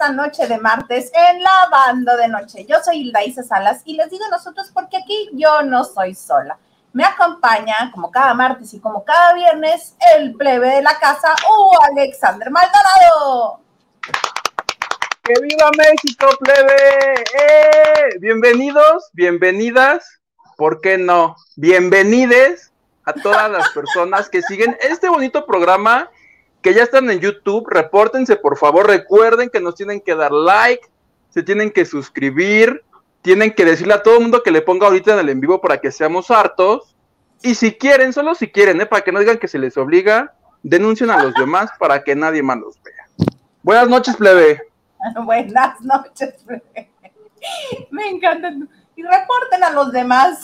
esta noche de martes en Lavando de Noche. Yo soy Hilda Isa Salas y les digo nosotros porque aquí yo no soy sola. Me acompaña, como cada martes y como cada viernes, el plebe de la casa, o Alexander Maldonado. ¡Que viva México, plebe! ¡Eh! Bienvenidos, bienvenidas, ¿por qué no? Bienvenides a todas las personas que siguen este bonito programa que ya están en YouTube, repórtense por favor, recuerden que nos tienen que dar like, se tienen que suscribir, tienen que decirle a todo el mundo que le ponga ahorita en el en vivo para que seamos hartos. Y si quieren, solo si quieren, ¿eh? para que no digan que se les obliga, denuncien a los demás para que nadie más los vea. Buenas noches, plebe. Buenas noches, plebe. Me encanta. Y reporten a los demás.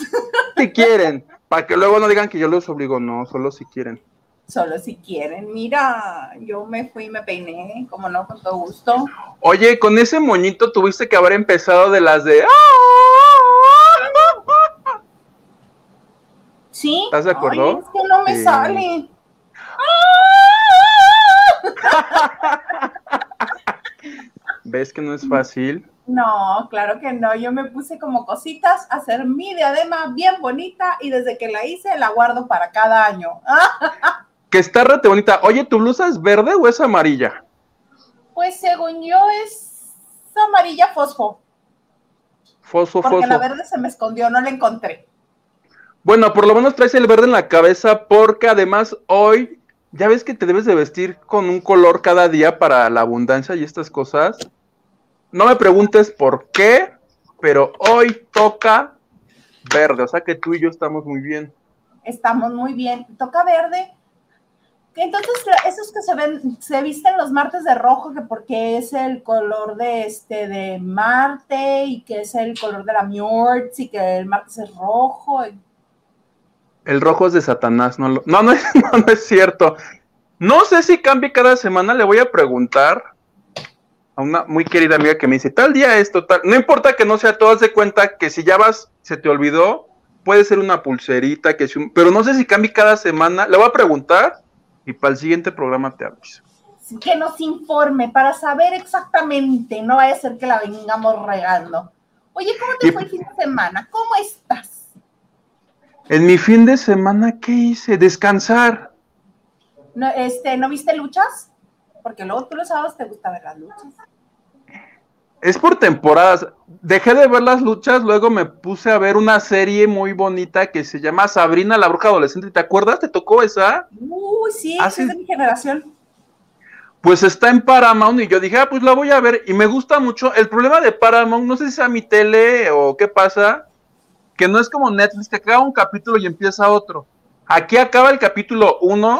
Si quieren, para que luego no digan que yo los obligo, no, solo si quieren solo si quieren. Mira, yo me fui y me peiné, como no, con todo gusto. Oye, con ese moñito tuviste que haber empezado de las de... ¿Sí? ¿Estás de acuerdo? es que no me sale. ¿Ves que no es fácil? No, claro que no. Yo me puse como cositas a hacer mi diadema bien bonita y desde que la hice la guardo para cada año. que está rete bonita. Oye, ¿tu blusa es verde o es amarilla? Pues según yo es amarilla fosfo. Fosfo, porque la verde se me escondió, no la encontré. Bueno, por lo menos traes el verde en la cabeza porque además hoy ya ves que te debes de vestir con un color cada día para la abundancia y estas cosas. No me preguntes por qué, pero hoy toca verde, o sea que tú y yo estamos muy bien. Estamos muy bien. Toca verde entonces, esos que se ven, se visten los martes de rojo, que porque es el color de este de Marte y que es el color de la Mjords y que el martes es rojo. El rojo es de Satanás, no, no, no, es, no, es cierto. No sé si cambie cada semana, le voy a preguntar a una muy querida amiga que me dice, tal día es total, no importa que no sea, todas de cuenta que si ya vas, se te olvidó, puede ser una pulserita, que pero no sé si cambie cada semana, le voy a preguntar y para el siguiente programa te aviso. Que nos informe para saber exactamente, no vaya a ser que la vengamos regando. Oye, ¿cómo te fue el fin de semana? ¿Cómo estás? En mi fin de semana, ¿qué hice? Descansar. No, este, ¿No viste luchas? Porque luego tú los sábados te gusta ver las luchas es por temporadas. Dejé de ver las luchas, luego me puse a ver una serie muy bonita que se llama Sabrina la bruja adolescente. ¿Te acuerdas? ¿Te tocó esa? Uy, sí, es de mi generación. Pues está en Paramount y yo dije, ah, pues la voy a ver y me gusta mucho. El problema de Paramount, no sé si sea mi tele o qué pasa, que no es como Netflix, que acaba un capítulo y empieza otro. Aquí acaba el capítulo 1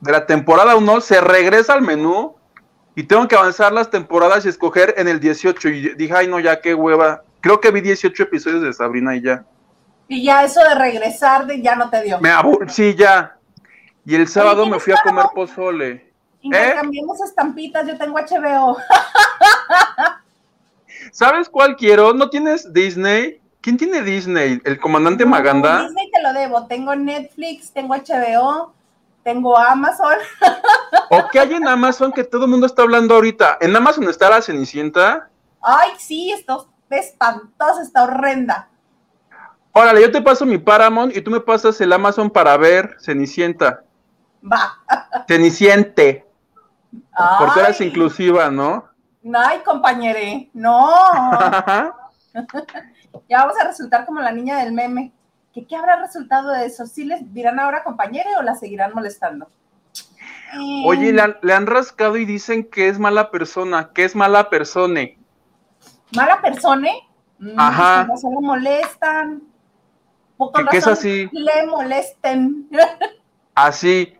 de la temporada 1, se regresa al menú y tengo que avanzar las temporadas y escoger en el 18. Y dije, ay, no, ya qué hueva. Creo que vi 18 episodios de Sabrina y ya. Y ya eso de regresar de ya no te dio. Me sí, ya. Y el sábado me fui a comer pozole. Intercambiamos ¿Eh? estampitas, yo tengo HBO. ¿Sabes cuál quiero? ¿No tienes Disney? ¿Quién tiene Disney? ¿El comandante Maganda? Disney te lo debo. Tengo Netflix, tengo HBO, tengo Amazon. ¿O qué hay en Amazon que todo el mundo está hablando ahorita? ¿En Amazon está la Cenicienta? Ay, sí, está espantosa, está horrenda. Órale, yo te paso mi Paramount y tú me pasas el Amazon para ver Cenicienta. Va. Ceniciente. Porque eres inclusiva, ¿no? Ay, compañere, no. ya vamos a resultar como la niña del meme. ¿Qué, habrá resultado de eso? ¿Sí les dirán ahora compañere o la seguirán molestando? Oye, le han, rascado y dicen que es mala persona, que es mala persona. ¿Mala persona? Mm, Ajá. No se le molestan. Poco ¿Qué es así? Le molesten. así.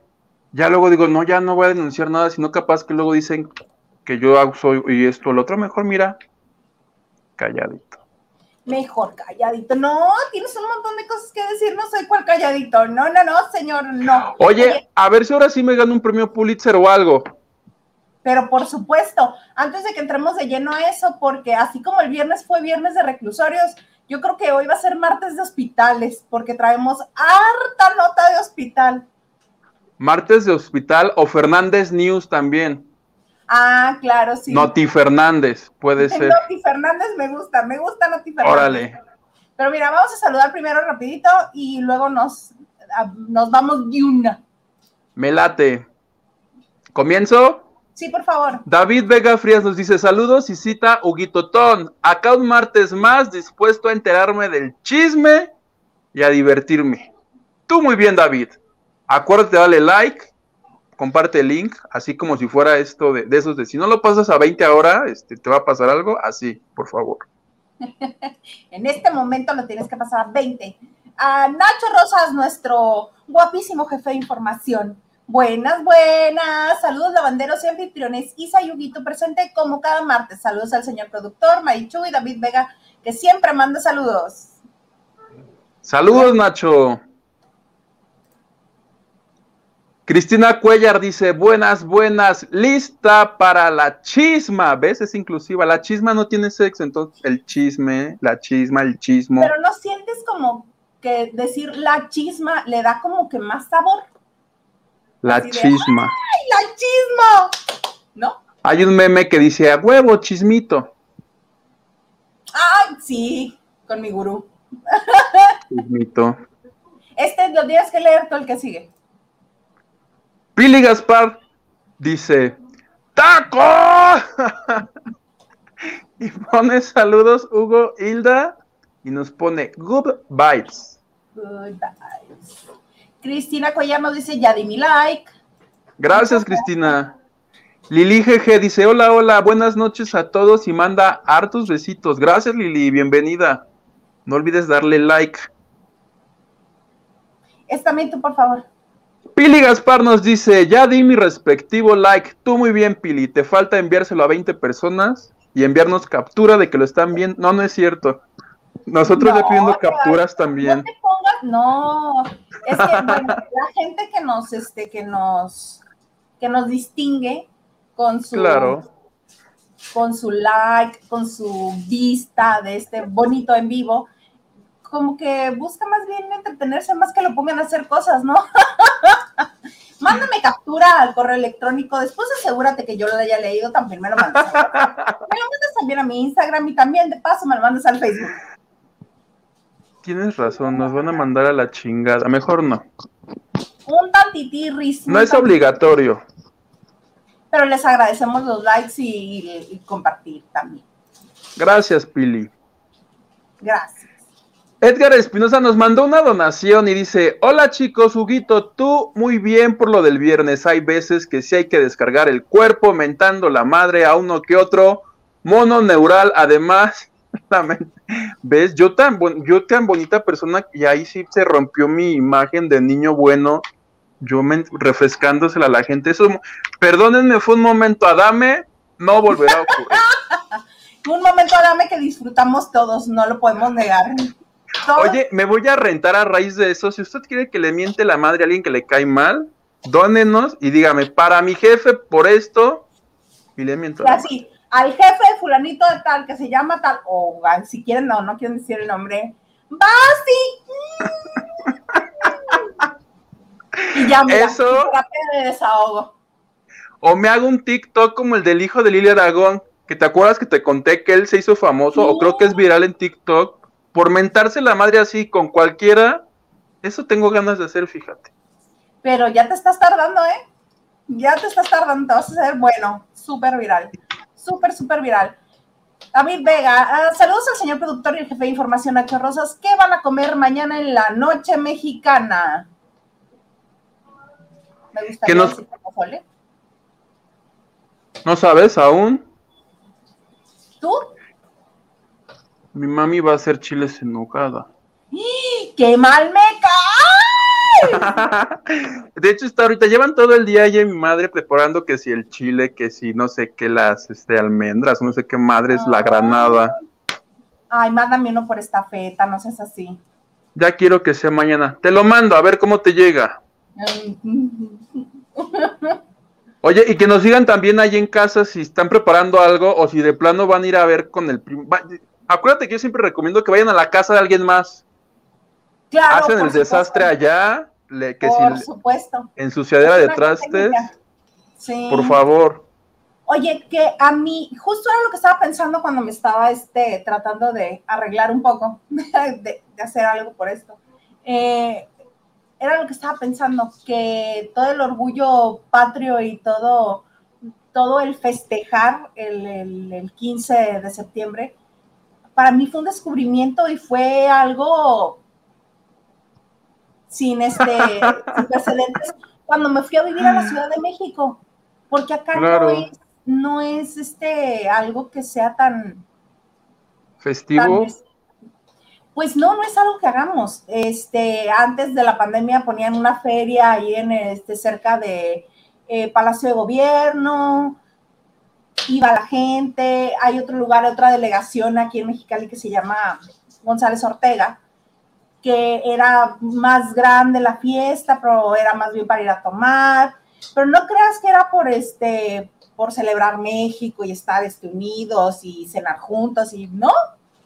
Ya luego digo, no, ya no voy a denunciar nada, sino capaz que luego dicen que yo soy y esto, el otro, mejor mira, calladito mejor calladito. No, tienes un montón de cosas que decir, no soy cual calladito. No, no, no, señor, no. Oye, a ver si ahora sí me gano un premio Pulitzer o algo. Pero por supuesto, antes de que entremos de lleno a eso, porque así como el viernes fue viernes de reclusorios, yo creo que hoy va a ser martes de hospitales, porque traemos harta nota de hospital. Martes de hospital o Fernández News también. Ah, claro, sí. Noti Fernández, puede ser. Noti Fernández me gusta, me gusta Noti Fernández. Órale. Pero mira, vamos a saludar primero rapidito y luego nos, nos vamos de una. Me late. ¿Comienzo? Sí, por favor. David Vega Frías nos dice saludos y cita Huguito Ton. Acá un martes más dispuesto a enterarme del chisme y a divertirme. Tú muy bien, David. Acuérdate, dale like, comparte el link, así como si fuera esto de, de, esos de si no lo pasas a 20 ahora, este, te va a pasar algo, así, por favor. en este momento lo tienes que pasar a 20. A Nacho Rosas, nuestro guapísimo jefe de información. Buenas, buenas. Saludos, lavanderos y anfitriones. Isa Yuguito presente como cada martes. Saludos al señor productor, Marichu y David Vega, que siempre manda saludos. Saludos, Nacho. Cristina Cuellar dice, buenas, buenas, lista para la chisma. ¿Ves? Es inclusiva. La chisma no tiene sexo, entonces el chisme, la chisma, el chismo. Pero no sientes como que decir la chisma le da como que más sabor. La Así de, chisma. ¡Ay, la chisma! ¿No? Hay un meme que dice, a huevo, chismito. Ay, sí, con mi gurú. Chismito. Este lo tienes que leer tú el que sigue. Pili Gaspar dice, ¡Taco! y pone saludos Hugo Hilda y nos pone good vibes. Good vibes. Cristina Cuellar nos dice, ya di mi like. Gracias, Cristina. Lili GG dice, hola, hola, buenas noches a todos y manda hartos besitos. Gracias, Lili, bienvenida. No olvides darle like. Es también tú, por favor. Pili Gaspar nos dice, ya di mi respectivo like. Tú muy bien, Pili. Te falta enviárselo a 20 personas y enviarnos captura de que lo están viendo. No, no es cierto. Nosotros No, ya pidiendo capturas No también. te pongas, no. Es que bueno, la gente que nos, este, que nos, que nos distingue con su, Claro. con su like, con su vista de este bonito en vivo, como que busca más bien entretenerse más que lo pongan a hacer cosas, ¿no? Mándame captura al correo electrónico, después asegúrate que yo lo haya leído, también me lo mandas. Me lo mandas también a mi Instagram y también de paso me lo mandas al Facebook. Tienes razón, nos van a mandar a la chingada. Mejor no. Un tantitirris. No es obligatorio. Pero les agradecemos los likes y, y compartir también. Gracias, Pili. Gracias. Edgar Espinosa nos mandó una donación y dice, hola chicos, Huguito, tú muy bien por lo del viernes. Hay veces que sí hay que descargar el cuerpo mentando la madre a uno que otro mono neural. Además, ¿ves? Yo tan, yo tan bonita persona y ahí sí se rompió mi imagen de niño bueno. Yo refrescándosela a la gente. Eso, perdónenme, fue un momento, Adame, no volverá a ocurrir. Un momento, dame que disfrutamos todos, no lo podemos negar. Oye, me voy a rentar a raíz de eso. Si usted quiere que le miente la madre a alguien que le cae mal, dónenos y dígame, para mi jefe, por esto, y le miento. madre. así, al jefe de fulanito de tal, que se llama tal, o si quieren, no, no quieren decir el nombre, ¡Basti! Y ya, mira, Eso- de desahogo. O me hago un TikTok como el del hijo de Lilia Aragón, que te acuerdas que te conté que él se hizo famoso, o creo que es viral en TikTok, por mentarse la madre así con cualquiera. Eso tengo ganas de hacer, fíjate. Pero ya te estás tardando, ¿eh? Ya te estás tardando, te vas a hacer bueno, súper viral, súper, súper viral. David Vega, ah, saludos al señor productor y el jefe de información Nacho Rosas. ¿Qué van a comer mañana en la noche mexicana? Me gustaría Que nos-. ¿No sabes aún? ¿Tú? Mi mami va a hacer chiles en nogada. ¡Qué mal me cae! De hecho, está ahorita, llevan todo el día ella y mi madre preparando que si el chile, que si no sé qué, las este, almendras, no sé qué madres, la Ah. granada. Ay, mándame uno por esta feta, no seas así. Ya quiero que sea mañana. Te lo mando, a ver cómo te llega. Oye, y que nos digan también ahí en casa si están preparando algo o si de plano van a ir a ver con el primo. Acuérdate que yo siempre recomiendo que vayan a la casa de alguien más. Claro, Hacen el desastre allá, le, que Por si supuesto. ensuciadera de Es una trastes. Sí. por favor. Oye, que a mí, justo era lo que estaba pensando cuando me estaba este, tratando de arreglar un poco, de, hacer algo por esto. Eh, era lo que estaba pensando, que todo el orgullo patrio y todo, todo el festejar el, el, 15 de septiembre, para mí fue un descubrimiento y fue algo sin, este, sin precedentes cuando me fui a vivir a la Ciudad de México, porque acá no es no es este algo que sea tan festivo. pues no, no es algo que hagamos. Este, antes de la pandemia ponían una feria ahí en este cerca de eh, Palacio de Gobierno, iba la gente, hay otro lugar, otra delegación aquí en Mexicali que se llama González Ortega, que era más grande la fiesta, pero era más bien para ir a tomar. Pero no creas que era por este por celebrar México y estar este, unidos y cenar juntos y no,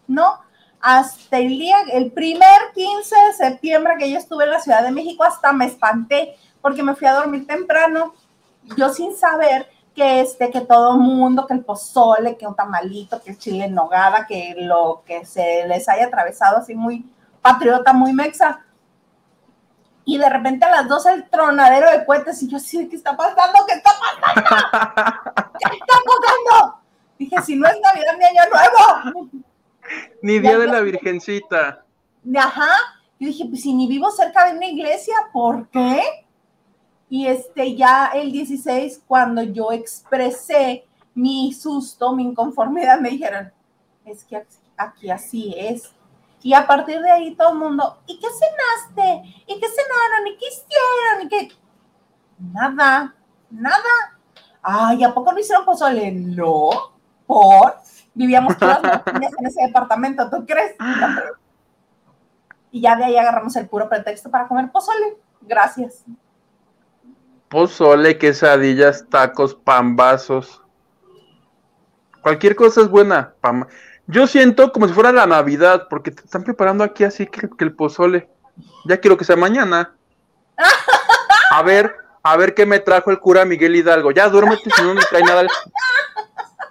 no. Hasta el día, el primer 15 de septiembre que yo estuve en la Ciudad de México, hasta me espanté porque me fui a dormir temprano, yo sin saber que este, que todo mundo, que el pozole, que un tamalito, que el chile en nogada, que lo que se les haya atravesado así muy patriota, muy mexa y de repente a las dos el tronadero de cohetes y yo así, ¿qué está pasando? ¿Qué está pasando? ¿Qué está pasando? Dije, si no es Navidad ni Año Nuevo. Ni Día de la Virgencita. Ajá. Y dije, pues si ni vivo cerca de una iglesia, ¿por qué? Y este, ya el 16, cuando yo expresé mi susto, mi inconformidad, me dijeron, es que aquí así es y a partir de ahí todo el mundo, ¿y qué cenaste? ¿Y qué cenaron? ¿Y qué hicieron? ¿Y qué? Nada, nada. Ay, ¿a poco no hicieron pozole? No, por. Vivíamos todas las en ese departamento, ¿tú crees? Y ya de ahí agarramos el puro pretexto para comer pozole. Gracias. Pozole, quesadillas, tacos, pambazos. Cualquier cosa es buena. Yo siento como si fuera la Navidad, porque te están preparando aquí así que, el pozole. Ya quiero que sea mañana. A ver, a ver qué me trajo el cura Miguel Hidalgo. Ya duérmete si no les trae nada.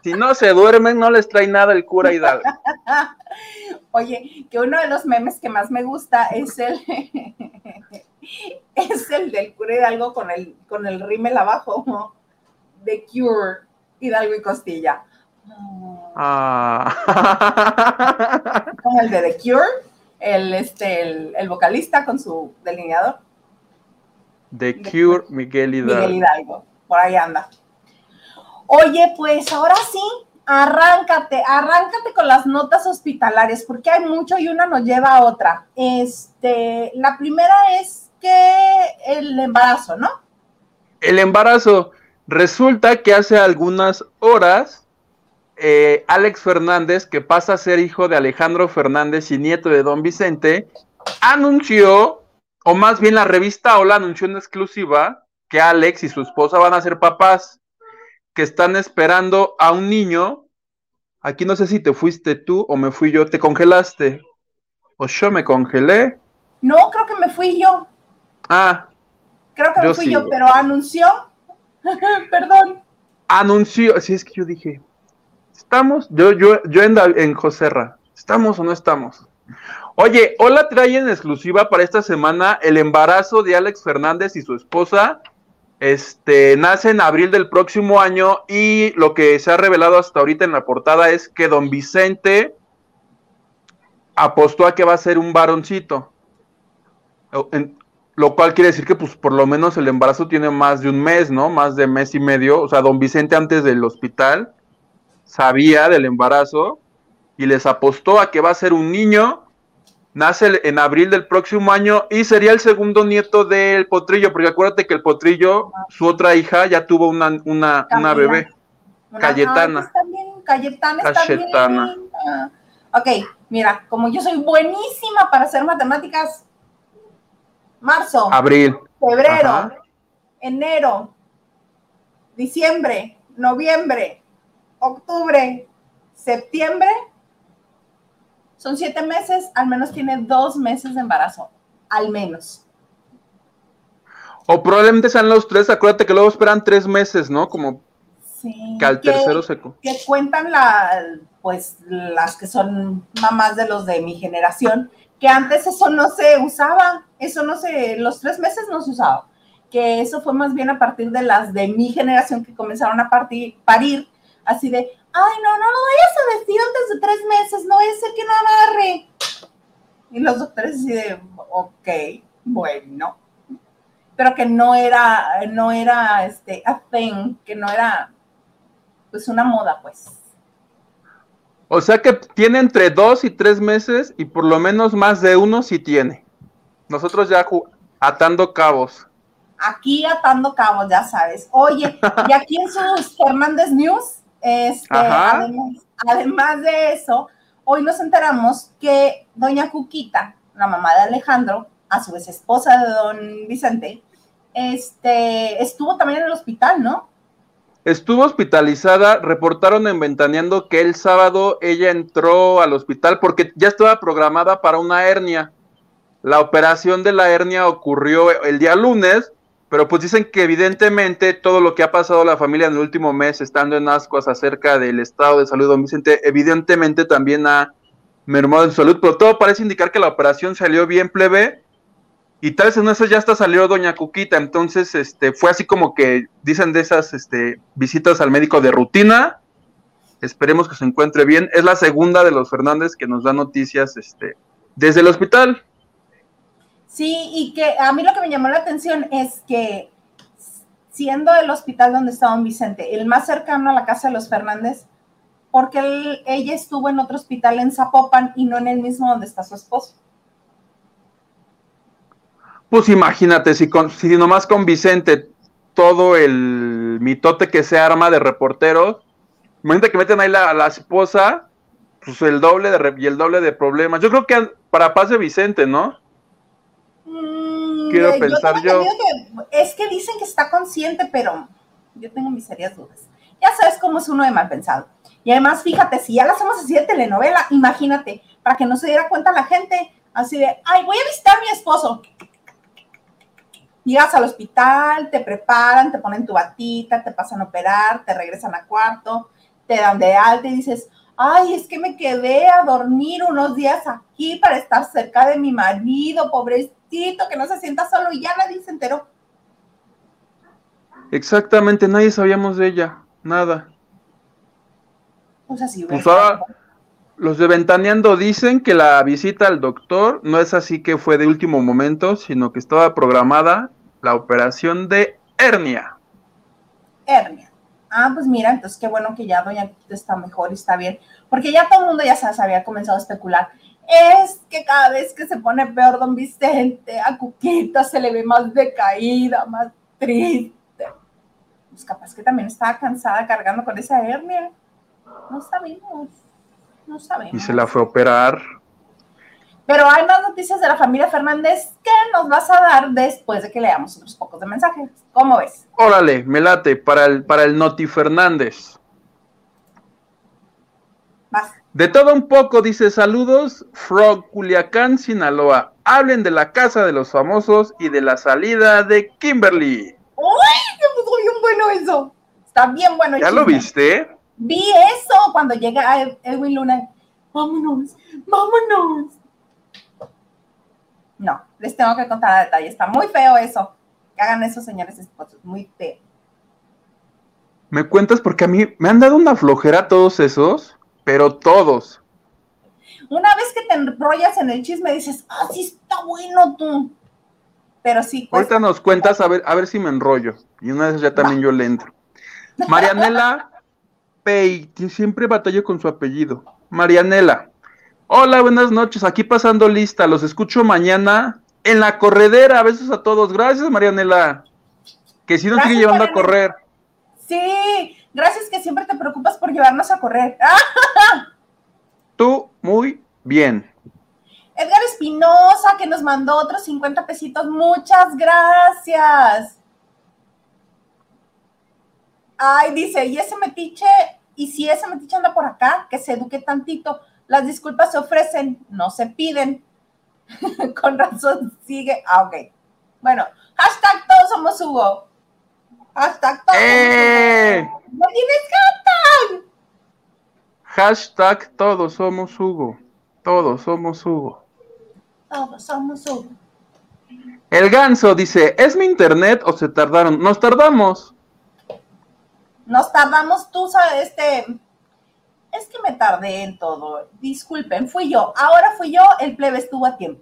Si no se duermen, no les trae nada el cura Hidalgo. Oye, que uno de los memes que más me gusta es el es el del cura Hidalgo con el con el rímel abajo, de Cure Hidalgo y Costilla. Ah. Con el de The Cure, el, este, el, vocalista con su delineador. The Cure, Miguel Hidalgo. Miguel Hidalgo, por ahí anda. Oye, pues ahora sí, arráncate, arráncate con las notas hospitalarias, porque hay mucho y una nos lleva a otra. Este, la primera es que el embarazo, ¿no? El embarazo. Resulta que hace algunas horas eh, Alex Fernández, que pasa a ser hijo de Alejandro Fernández y nieto de Don Vicente, anunció, o más bien la revista Hola anunció en exclusiva, que Alex y su esposa van a ser papás, que están esperando a un niño. Aquí no sé si te fuiste tú o me fui yo, te congelaste. O yo me congelé. No, creo que me fui yo. Ah. Creo que me fui yo, pero anunció. Perdón. Anunció, sí es que yo dije, ¿Estamos? Yo, yo, yo en, en Joserra. ¿Estamos o no estamos? Oye, hola trae en exclusiva para esta semana el embarazo de Alex Fernández y su esposa. Este nace en abril del próximo año y lo que se ha revelado hasta ahorita en la portada es que don Vicente apostó a que va a ser un varoncito. Lo cual quiere decir que pues por lo menos el embarazo tiene más de un mes, ¿no? Más de mes y medio. O sea, don Vicente antes del hospital sabía del embarazo y les apostó a que va a ser un niño. Nace en abril del próximo año y sería el segundo nieto del potrillo, porque acuérdate que el potrillo, su otra hija, ya tuvo una, una, una bebé, Cayetana. Cayetana. Cayetana. Ok, mira, como yo soy buenísima para hacer matemáticas, marzo, abril, febrero, enero, diciembre, noviembre, octubre, septiembre, son siete meses, al menos tiene dos meses de embarazo, al menos. O probablemente sean los tres, acuérdate que luego esperan tres meses, ¿no? Como Sí, que al tercero se... Que cuentan la, pues las que son mamás de los de mi generación, que antes eso no se usaba, eso no se, los tres meses no se usaba, que eso fue más bien a partir de las de mi generación que comenzaron a partir, parir, así de, ay, no, no lo vayas a decir antes de tres meses, no es el que no agarre. Y los doctores así de, ok, bueno, pero que no era, no era, este, a thing, que no era, pues una moda, pues. O sea que tiene entre dos y tres meses y por lo menos más de uno sí tiene. Nosotros ya atando cabos. Aquí atando cabos, ya sabes. Oye, y aquí en sus Fernández News, este, además, de eso, hoy nos enteramos que doña Cuquita, la mamá de Alejandro, a su vez esposa de don Vicente, este, estuvo también en el hospital, ¿no? Estuvo hospitalizada, reportaron en Ventaneando que el sábado ella entró al hospital porque ya estaba programada para una hernia. La operación de la hernia ocurrió el día lunes, pero pues dicen que evidentemente todo lo que ha pasado a la familia en el último mes, estando en ascuas acerca del estado de salud de don Vicente, evidentemente también ha mermado en salud, pero todo parece indicar que la operación salió bien plebe y tal vez en eso ya hasta salió doña Cuquita, entonces este fue así como que dicen de esas este, visitas al médico de rutina. Esperemos que se encuentre bien. Es la segunda de los Fernández que nos da noticias este, desde el hospital. Sí, y que a mí lo que me llamó la atención es que siendo el hospital donde estaba don Vicente, el más cercano a la casa de los Fernández, porque ella estuvo en otro hospital en Zapopan y no en el mismo donde está su esposo. Pues imagínate, si, con, si nomás con Vicente todo el mitote que se arma de reporteros, imagínate que meten ahí la, la esposa, pues el doble de y el doble de problemas. Yo creo que para paz de Vicente, ¿no? Mm, Quiero pensar yo. es que dicen que está consciente, pero yo tengo mis serias dudas. Ya sabes cómo es uno de mal pensado. Y además, fíjate, si ya la hacemos así de telenovela, imagínate, para que no se diera cuenta la gente, así de, ay, voy a visitar a mi esposo llegas al hospital, te preparan, te ponen tu batita, te pasan a operar, te regresan a cuarto, te dan de alta y dices, ay, es que me quedé a dormir unos días aquí para estar cerca de mi marido, pobrecito, que no se sienta solo y ya nadie se enteró. Exactamente, nadie sabíamos de ella, nada. Pues así, pues ahora, los de Ventaneando dicen que la visita al doctor no es así que fue de último momento, sino que estaba programada la operación de hernia. Hernia. Ah, pues mira, entonces qué bueno que ya Doña está mejor y está bien, porque ya todo el mundo ya se había comenzado a especular. Es que cada vez que se pone peor Don Vicente, a Cuquita se le ve más decaída, más triste. Pues capaz que también estaba cansada cargando con esa hernia. No sabemos. No sabemos. Y se la fue a operar. Pero hay más noticias de la familia Fernández que nos vas a dar después de que leamos unos pocos de mensajes. ¿Cómo ves? Órale, me late, para el, para el Noti Fernández. Vas. De todo un poco, dice saludos, Frog Culiacán, Sinaloa. Hablen de la casa de los famosos y de la salida de Kimberly. ¡Uy! ¡Qué bien bueno eso! Está bien bueno. ¿Ya lo viste? Vi eso cuando llega Edwin Luna. Vámonos, vámonos. No, les tengo que contar a detalle. Está muy feo eso. Que hagan eso, señores esposos. Muy feo. ¿Me cuentas? Porque a mí me han dado una flojera todos esos, pero todos. Una vez que te enrollas en el chisme, dices, ah, sí está bueno tú. Pero sí. Pues, Ahorita nos cuentas a ver, a ver si me enrollo. Y una vez ya también yo le entro. Marianela Pei, siempre batalla con su apellido. Marianela, Hola, buenas noches. Aquí pasando lista. Los escucho mañana en la corredera. Besos a todos. Gracias, Marianela. Que si nos sigue llevando a correr. Sí, gracias que siempre te preocupas por llevarnos a correr. Tú, muy bien. Edgar Espinosa, que nos mandó otros 50 pesitos. Muchas gracias. Ay, dice, y ese metiche, y si ese metiche anda por acá, que se eduque tantito. Las disculpas se ofrecen, no se piden. Con razón sigue. Ah, ok. Bueno, hashtag todos somos Hugo. Hashtag todos. ¡Eh! ¿No tienes hashtag? Hashtag todos somos Hugo. Todos somos Hugo. Todos somos Hugo. El ganso dice, ¿es mi internet o se tardaron? Nos tardamos. Nos tardamos, tú sabes, este, es que me tardé en todo. Disculpen, fui yo. Ahora fui yo, el plebe estuvo a tiempo.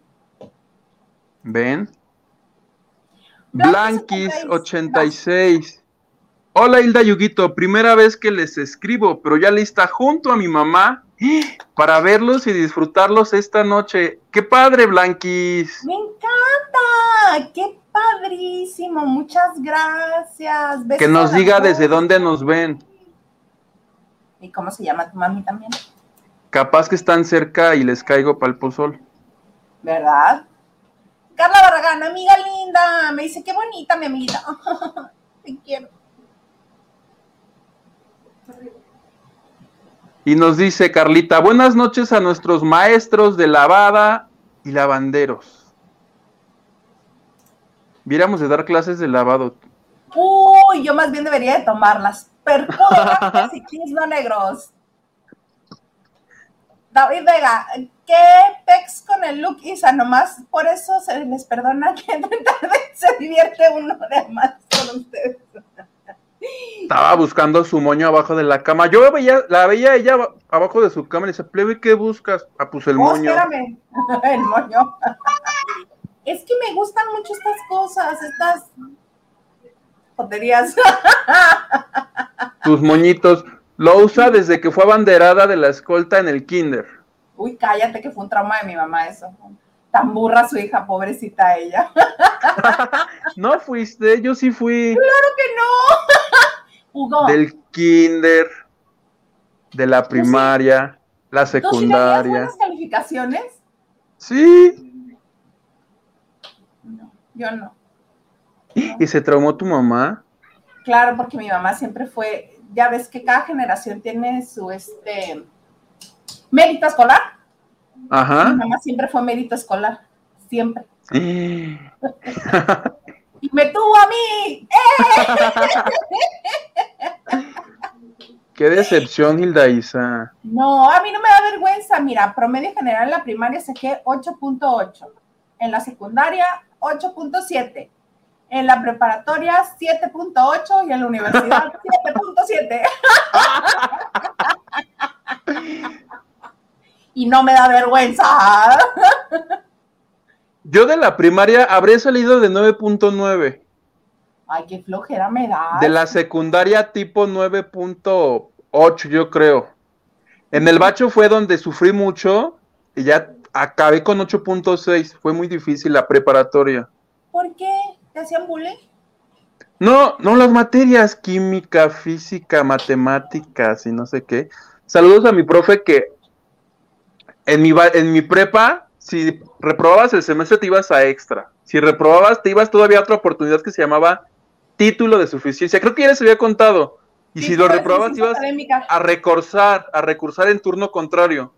¿Ven? Blanquis Blanquis86. Hola Hilda Yuguito, primera vez que les escribo, pero ya lista junto a mi mamá para verlos y disfrutarlos esta noche. ¡Qué padre, Blanquis! Me encanta, qué padrísimo, muchas gracias. Besos Que nos diga desde dónde nos ven. ¿Y cómo se llama tu mami también? Capaz que están cerca y les caigo pa'l pozol. ¿Verdad? Carla Barragán, amiga linda, me dice, qué bonita mi amiguita. Te quiero. Y nos dice Carlita, buenas noches a nuestros maestros de lavada y lavanderos. Viéramos de dar clases de lavado. Uy, yo más bien debería de tomarlas. Percudas y chisno negros. David Vega, ¿qué pex con el look Isa? Nomás por eso se les perdona que tarde, se divierte uno de más con ustedes. Estaba buscando su moño abajo de la cama. Yo veía, la veía ella aba- abajo de su cama y le decía, plebe, ¿qué buscas? Ah, pues el Oh, moño. espérame, el moño. Es que me gustan mucho estas cosas, estas joterías. Tus moñitos. Lo usa desde que fue abanderada de la escolta en el kinder. Uy, cállate, que fue un trauma de mi mamá eso. Tan burra su hija, pobrecita ella. No fuiste, yo sí fui que no! Hugo, del kinder, de la primaria, la ¿tú sí secundaria. buenas calificaciones? Sí, No, yo no. Y se traumó tu mamá. Claro, porque mi mamá siempre fue, ya ves que cada generación tiene su este mérito escolar. Ajá. Mi mamá siempre fue mérito escolar, siempre. Y me tuvo a mí. Qué decepción, Hilda Isa. No, a mí no me da vergüenza. Mira, promedio general en la primaria saqué 8.8. En la secundaria, 8.7. En la preparatoria, 7.8. Y en la universidad, 7.7. y no me da vergüenza. Yo de la primaria habré salido de 9.9. Ay, qué flojera me da. De la secundaria tipo 9.8, yo creo. En el bacho fue donde sufrí mucho y ya acabé con 8.6. Fue muy difícil la preparatoria. ¿Por qué? ¿Te hacían bullying? No, no las materias, química, física, matemáticas y no sé qué. Saludos a mi profe que en mi, en mi prepa, si reprobabas el semestre te ibas a extra. Si reprobabas te ibas todavía a otra oportunidad que se llamaba título de suficiencia. Creo que ya les había contado. Y si lo reprobabas ibas académica. a recursar, a recursar en turno contrario.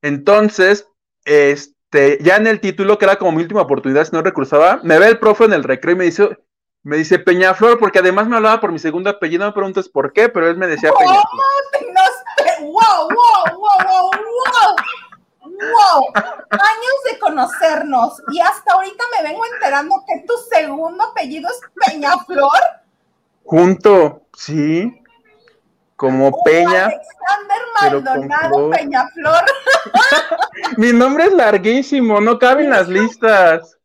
Entonces, este, ya en el título, que era como mi última oportunidad, si no recursaba, me ve el profe en el recreo y me dice, me dice Peñaflor, porque además me hablaba por mi segundo apellido, no me preguntes por qué, pero él me decía ¿Cómo? Peñaflor. wow, wow, wow. Wow, años de conocernos y hasta ahorita me vengo enterando que tu segundo apellido es Peñaflor. Junto, sí, como Peña. Alexander Maldonado flor. Peñaflor. Mi nombre es larguísimo, no cabe en las listas.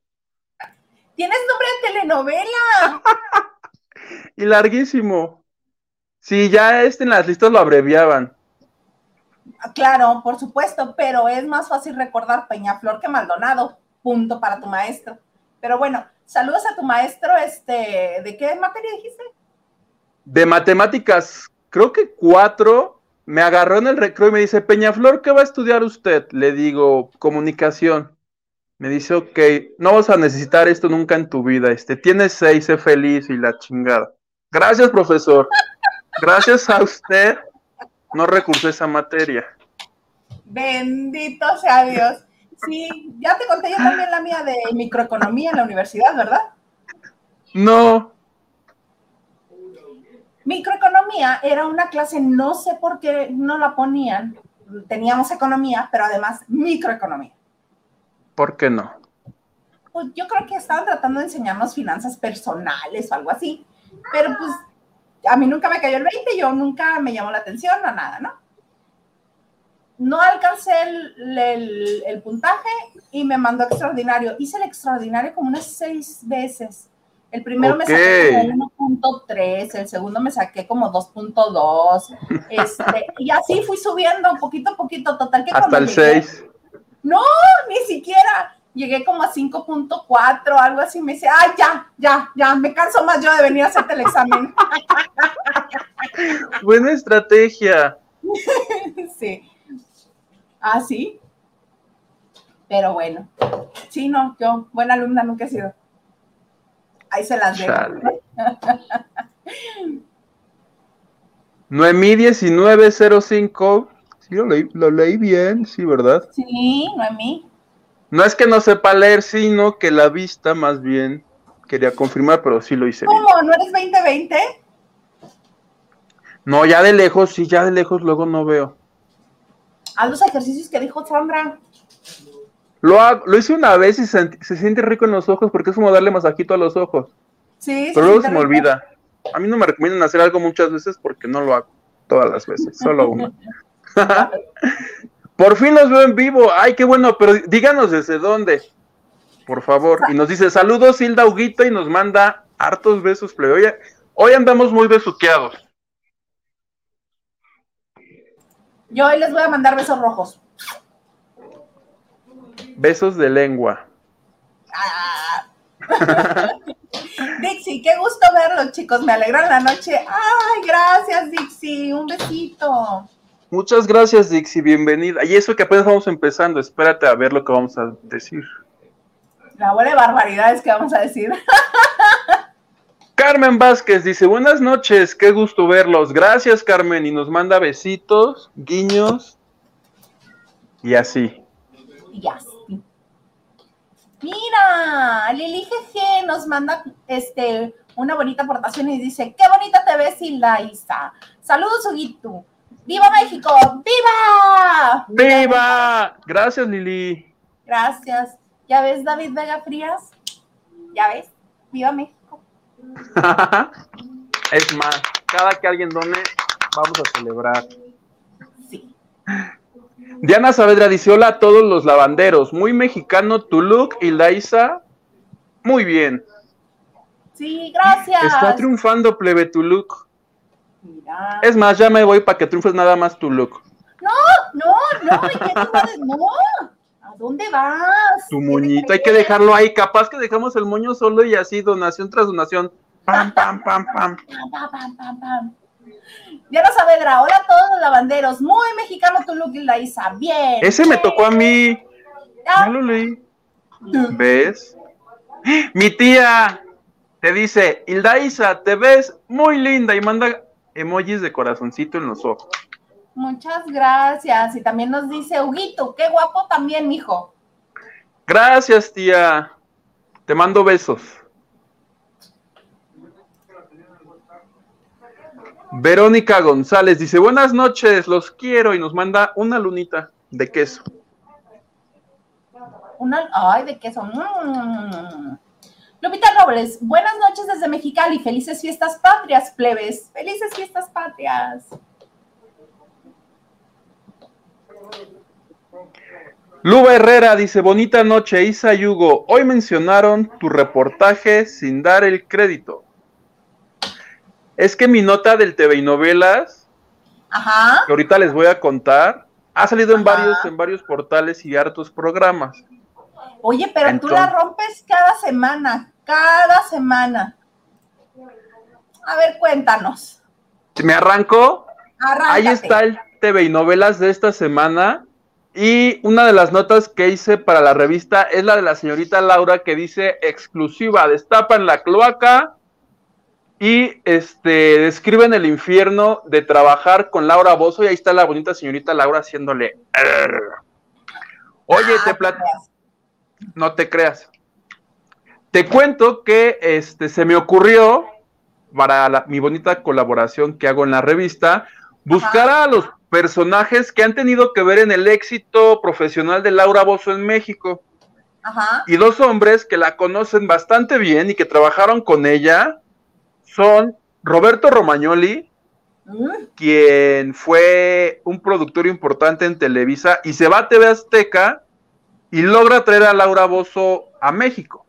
Tienes nombre de telenovela. Y larguísimo. Sí, ya este en las listas lo abreviaban. Claro, por supuesto, pero es más fácil recordar Peñaflor que Maldonado. Punto para tu maestro. Pero bueno, saludos a tu maestro, este, ¿de qué materia dijiste? De matemáticas, creo que cuatro, me agarró en el recreo y me dice, Peñaflor, ¿qué va a estudiar usted? Le digo, comunicación. Me dice, ok, no vas a necesitar esto nunca en tu vida. Este, tienes seis, sé feliz y la chingada. Gracias, profesor. Gracias a usted, no recursé esa materia. Bendito sea Dios. Sí, ya te conté yo también la mía de microeconomía en la universidad, ¿verdad? No, Microeconomía era una clase, no sé por qué no la ponían, teníamos economía, pero además microeconomía. ¿Por qué no? Pues yo creo que estaban tratando de enseñarnos finanzas personales o algo así, pero pues a mí nunca me cayó el 20, yo nunca me llamó la atención o nada, ¿no? No alcancé el, el, puntaje y me mandó extraordinario. Hice el extraordinario como unas seis veces. El primero me saqué como 1.3, el segundo me saqué como 2.2, este, y así fui subiendo poquito a poquito, total que Hasta el 6. No, ni siquiera llegué como a 5.4, algo así, me dice, ay, ya, ya, ya, me canso más yo de venir a hacerte el examen. Buena estrategia. sí. Ah, sí. Pero bueno, sí, no, yo, buena alumna nunca he sido. Ahí se las dejo. Noemí 1905. Sí, lo leí, lo leí bien, sí, ¿verdad? Sí, Noemí. No es que no sepa leer, sino que la vista más bien quería confirmar, pero sí lo hice. ¿Cómo? ¿No eres 2020? No, ya de lejos, sí, ya de lejos luego no veo. Haz los ejercicios que dijo Sandra. Lo, lo hice una vez y se, siente rico en los ojos porque es como darle masajito a los ojos. Sí, Pero luego se me olvida. A mí no me recomiendan hacer algo muchas veces porque no lo hago todas las veces, solo una. Por fin los veo en vivo. Ay, qué bueno, pero díganos desde dónde. Por favor. Y nos dice, saludos Hilda Huguito y nos manda hartos besos, plebe. Hoy, andamos muy besuqueados. Yo hoy les voy a mandar besos rojos. Besos de lengua. Ah. Dixie, qué gusto verlos, chicos. Me alegran la noche. Ay, gracias, Dixie. Un besito. Muchas gracias, Dixie, bienvenida. Y eso que apenas vamos empezando, espérate a ver lo que vamos a decir. La buena barbaridades que vamos a decir. Carmen Vázquez dice, buenas noches, qué gusto verlos. Gracias, Carmen, y nos manda besitos, guiños, y así. Y así. Mira, Lili GG nos manda este, una bonita aportación y dice, qué bonita te ves, Hilda Isa. Saludos, Huguito. ¡Viva México! ¡Viva! ¡Viva! Gracias, Lili. Gracias. ¿Ya ves, David Vega Frías? ¿Ya ves? ¡Viva México! es más, cada que alguien done, vamos a celebrar. Sí. Diana Saavedra dice: Hola a todos los lavanderos. Muy mexicano tu look, y Laisa. Muy bien. Sí, gracias. Está triunfando, plebe, tu look. Es más, ya me voy para que triunfes nada más tu look. No, no, no, no. ¿A dónde vas? Tu moñito, hay que dejarlo ahí. Capaz que dejamos el moño solo y así, donación tras donación. Pam, pam, pam, pam. Pam, pam, pam, pam. Diana Saavedra, hola a todos los lavanderos. Muy mexicano tu look, Isa. Bien. Ese me tocó a mí. Ya lo leí. ¿Ves? Mi tía te dice, Hilda Isa, te ves muy linda y manda emojis de corazoncito en los ojos. Muchas gracias. Y también nos dice Huguito, qué guapo también, mijo. Gracias, tía. Te mando besos. Verónica González dice, buenas noches, los quiero y nos manda una lunita de queso. Una, ay, de queso. Mm. Lupita Robles, buenas noches desde Mexicali, felices fiestas patrias, plebes, felices fiestas patrias. Luba Herrera dice, bonita noche, Isa Yugo, hoy mencionaron tu reportaje sin dar el crédito. Es que mi nota del TV y novelas, Ajá. que ahorita les voy a contar, ha salido en varios, en varios portales y hartos programas. Oye, pero tú la rompes cada semana, cada semana. A ver, cuéntanos. ¿Me arranco? Ahí está el TV y novelas de esta semana. Y una de las notas que hice para la revista es la de la señorita Laura que dice exclusiva, destapan la cloaca y este describen el infierno de trabajar con Laura Bozo y ahí está la bonita señorita Laura haciéndole. Oye, te platico no te creas. Te cuento que este, se me ocurrió para mi bonita colaboración que hago en la revista, buscar a los personajes que han tenido que ver en el éxito profesional de Laura Bozo en México. Ajá. Y dos hombres que la conocen bastante bien y que trabajaron con ella son Roberto Romagnoli, mm. quien fue un productor importante en Televisa y se va a TV Azteca y logra traer a Laura Bozo a México.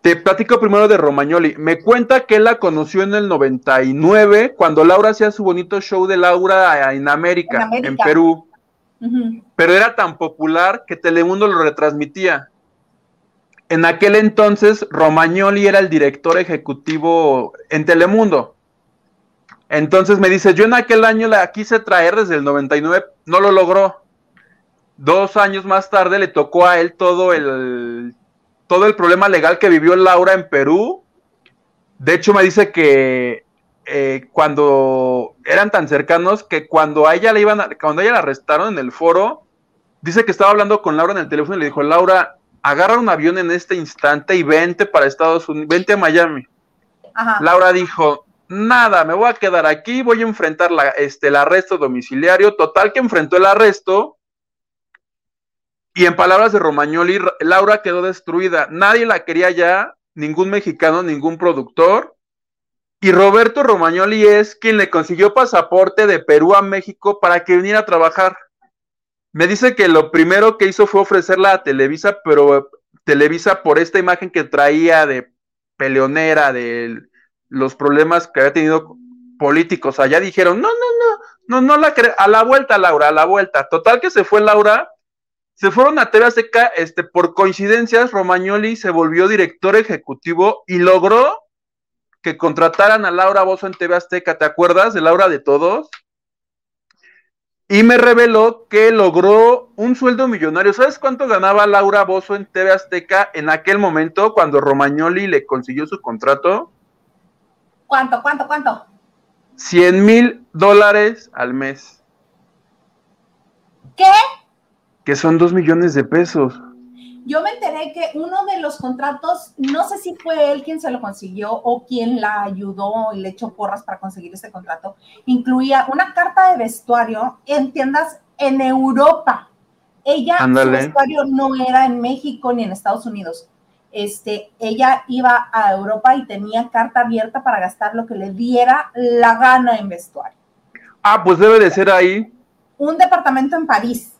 Te platico primero de Romagnoli. Me cuenta que él la conoció en el 99, cuando Laura hacía su bonito show de Laura en América, en, Perú. Pero era tan popular que Telemundo lo retransmitía. En aquel entonces, Romagnoli era el director ejecutivo en Telemundo. Entonces me dice, yo en aquel año la quise traer desde el 99, no lo logró. Dos años más tarde le tocó a él todo el todo el problema legal que vivió Laura en Perú. De hecho, me dice que eh, cuando eran tan cercanos que cuando a ella le iban cuando ella la arrestaron en el foro, dice que estaba hablando con Laura en el teléfono y le dijo, Laura, agarra un avión en este instante y vente para Estados Unidos, vente a Miami. Laura dijo, nada, me voy a quedar aquí, voy a enfrentar la, este, el arresto domiciliario. Total que enfrentó el arresto y en palabras de Romagnoli, Laura quedó destruida. Nadie la quería ya, ningún mexicano, ningún productor. Y Roberto Romagnoli es quien le consiguió pasaporte de Perú a México para que viniera a trabajar. Me dice que lo primero que hizo fue ofrecerla a Televisa, pero Televisa por esta imagen que traía de peleonera, de los problemas que había tenido políticos allá, dijeron, no, no, no, no, no la creo, a la vuelta, Laura, a la vuelta. Total que se fue Laura se fueron a TV Azteca, este, por coincidencias, Romagnoli se volvió director ejecutivo y logró que contrataran a Laura Bozo en TV Azteca. ¿Te acuerdas de Laura de Todos? Y me reveló que logró un sueldo millonario. ¿Sabes cuánto ganaba Laura Bozo en TV Azteca en aquel momento cuando Romagnoli le consiguió su contrato? ¿Cuánto, cuánto, cuánto? 100 mil dólares al mes. ¿Qué? que son dos millones de pesos. Yo me enteré que uno de los contratos, no sé si fue él quien se lo consiguió o quien la ayudó y le echó porras para conseguir este contrato, incluía una carta de vestuario en tiendas en Europa. Ella, su vestuario no era en México ni en Estados Unidos. Este, ella iba a Europa y tenía carta abierta para gastar lo que le diera la gana en vestuario. Ah, pues debe de ser ahí. Un departamento en París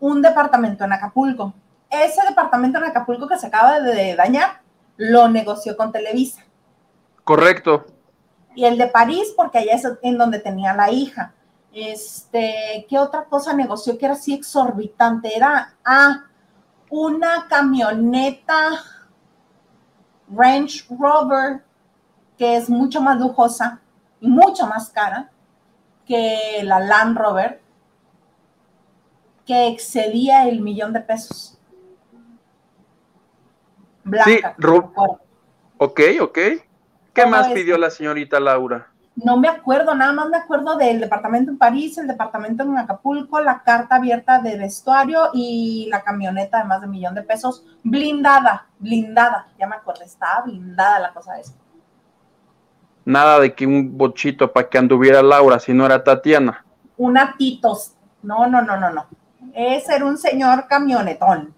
un departamento en Acapulco. Ese departamento en Acapulco que se acaba de dañar, lo negoció con Televisa. Correcto. Y el de París, porque allá es en donde tenía la hija. Este, ¿qué otra cosa negoció que era así exorbitante? Era, ah, una camioneta Range Rover que es mucho más lujosa y mucho más cara que la Land Rover que excedía el millón de pesos. Blanca. Sí, ok, ok. ¿Qué más pidió la señorita Laura? No me acuerdo, nada más me acuerdo del departamento en París, el departamento en Acapulco, la carta abierta de vestuario y la camioneta de más de un millón de pesos, blindada, blindada, ya me acuerdo, estaba blindada la cosa esa. Nada de que un bochito para que anduviera Laura, si no era Tatiana. Una Titos, no, no, no, no, no es ser un señor camionetón.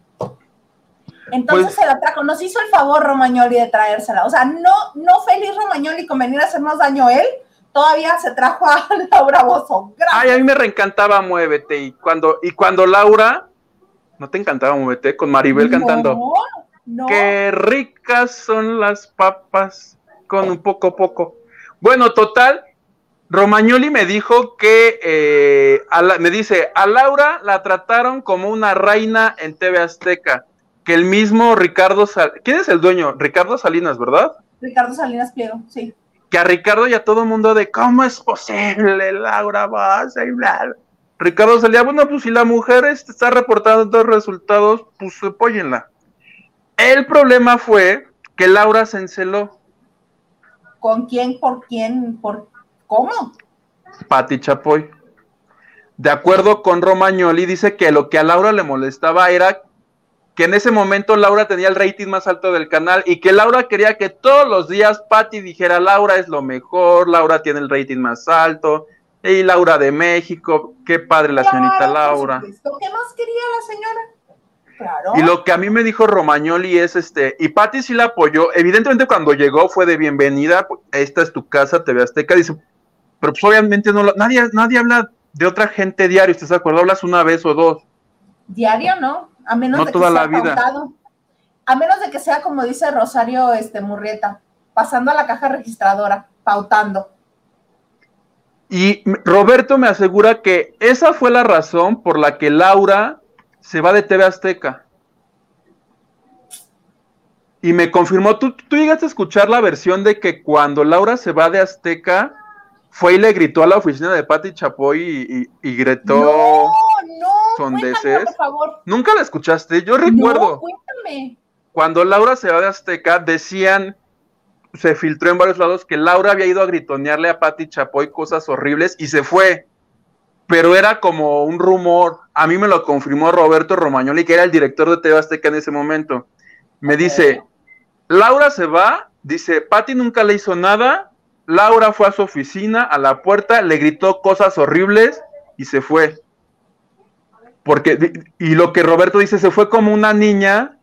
Entonces pues se la trajo, nos hizo el favor Romagnoli de traérsela. O sea, no, no feliz Romagnoli con venir a hacernos daño él, todavía se trajo a Laura Bozo. Ay, a mí me reencantaba Muévete. Y cuando, y cuando Laura, ¿no te encantaba Muévete? Con Maribel cantando. No. Qué ricas son las papas con un poco poco. Bueno, total, Romagnoli me dijo que, eh, me dice, a Laura la trataron como una reina en TV Azteca, que el mismo Ricardo, ¿quién es el dueño? Ricardo Salinas, ¿verdad? Ricardo Salinas Pliego, sí. Que a Ricardo y a todo el mundo de, ¿cómo es posible, Laura vas y bla? Ricardo salía, bueno, pues si la mujer está reportando dos resultados, pues apóyenla. El problema fue que Laura se enceló. ¿Con quién? ¿Por quién? ¿Por ¿Cómo? Pati Chapoy. De acuerdo con Romagnoli, dice que lo que a Laura le molestaba era que en ese momento Laura tenía el rating más alto del canal y que Laura quería que todos los días Patty dijera Laura es lo mejor, Laura tiene el rating más alto, y Laura de México, qué padre la señorita Laura. ¿Qué más quería la señora? Claro. Y lo que a mí me dijo Romagnoli es este, y Patty sí la apoyó, evidentemente cuando llegó fue de bienvenida, esta es tu casa, TV Azteca, dice, pero pues obviamente no lo, nadie, nadie habla de otra gente diario, ¿estás de acuerdo? Hablas una vez o dos. Diario no, a menos de toda que la sea vida. pautado. A menos de que sea como dice Rosario este Murrieta, pasando a la caja registradora, pautando. Y Roberto me asegura que esa fue la razón por la que Laura se va de TV Azteca. Y me confirmó, ¿tú, tú llegaste a escuchar la versión de que cuando Laura se va de Azteca, fue y le gritó a la oficina de Patti Chapoy y, y- y gritó... No, sondeces. por favor. ¿Nunca la escuchaste? Yo recuerdo. No, cuéntame. cuando Laura se va de Azteca, decían, se filtró en varios lados que Laura había ido a gritonearle a Patti Chapoy cosas horribles y se fue. Pero era como un rumor. A mí me lo confirmó Roberto Romagnoli, que era el director de TV Azteca en ese momento. Me dice, Laura se va, dice, Patti nunca le hizo nada. Laura fue a su oficina, a la puerta, le gritó cosas horribles y se fue. Porque, y lo que Roberto dice, se fue como una niña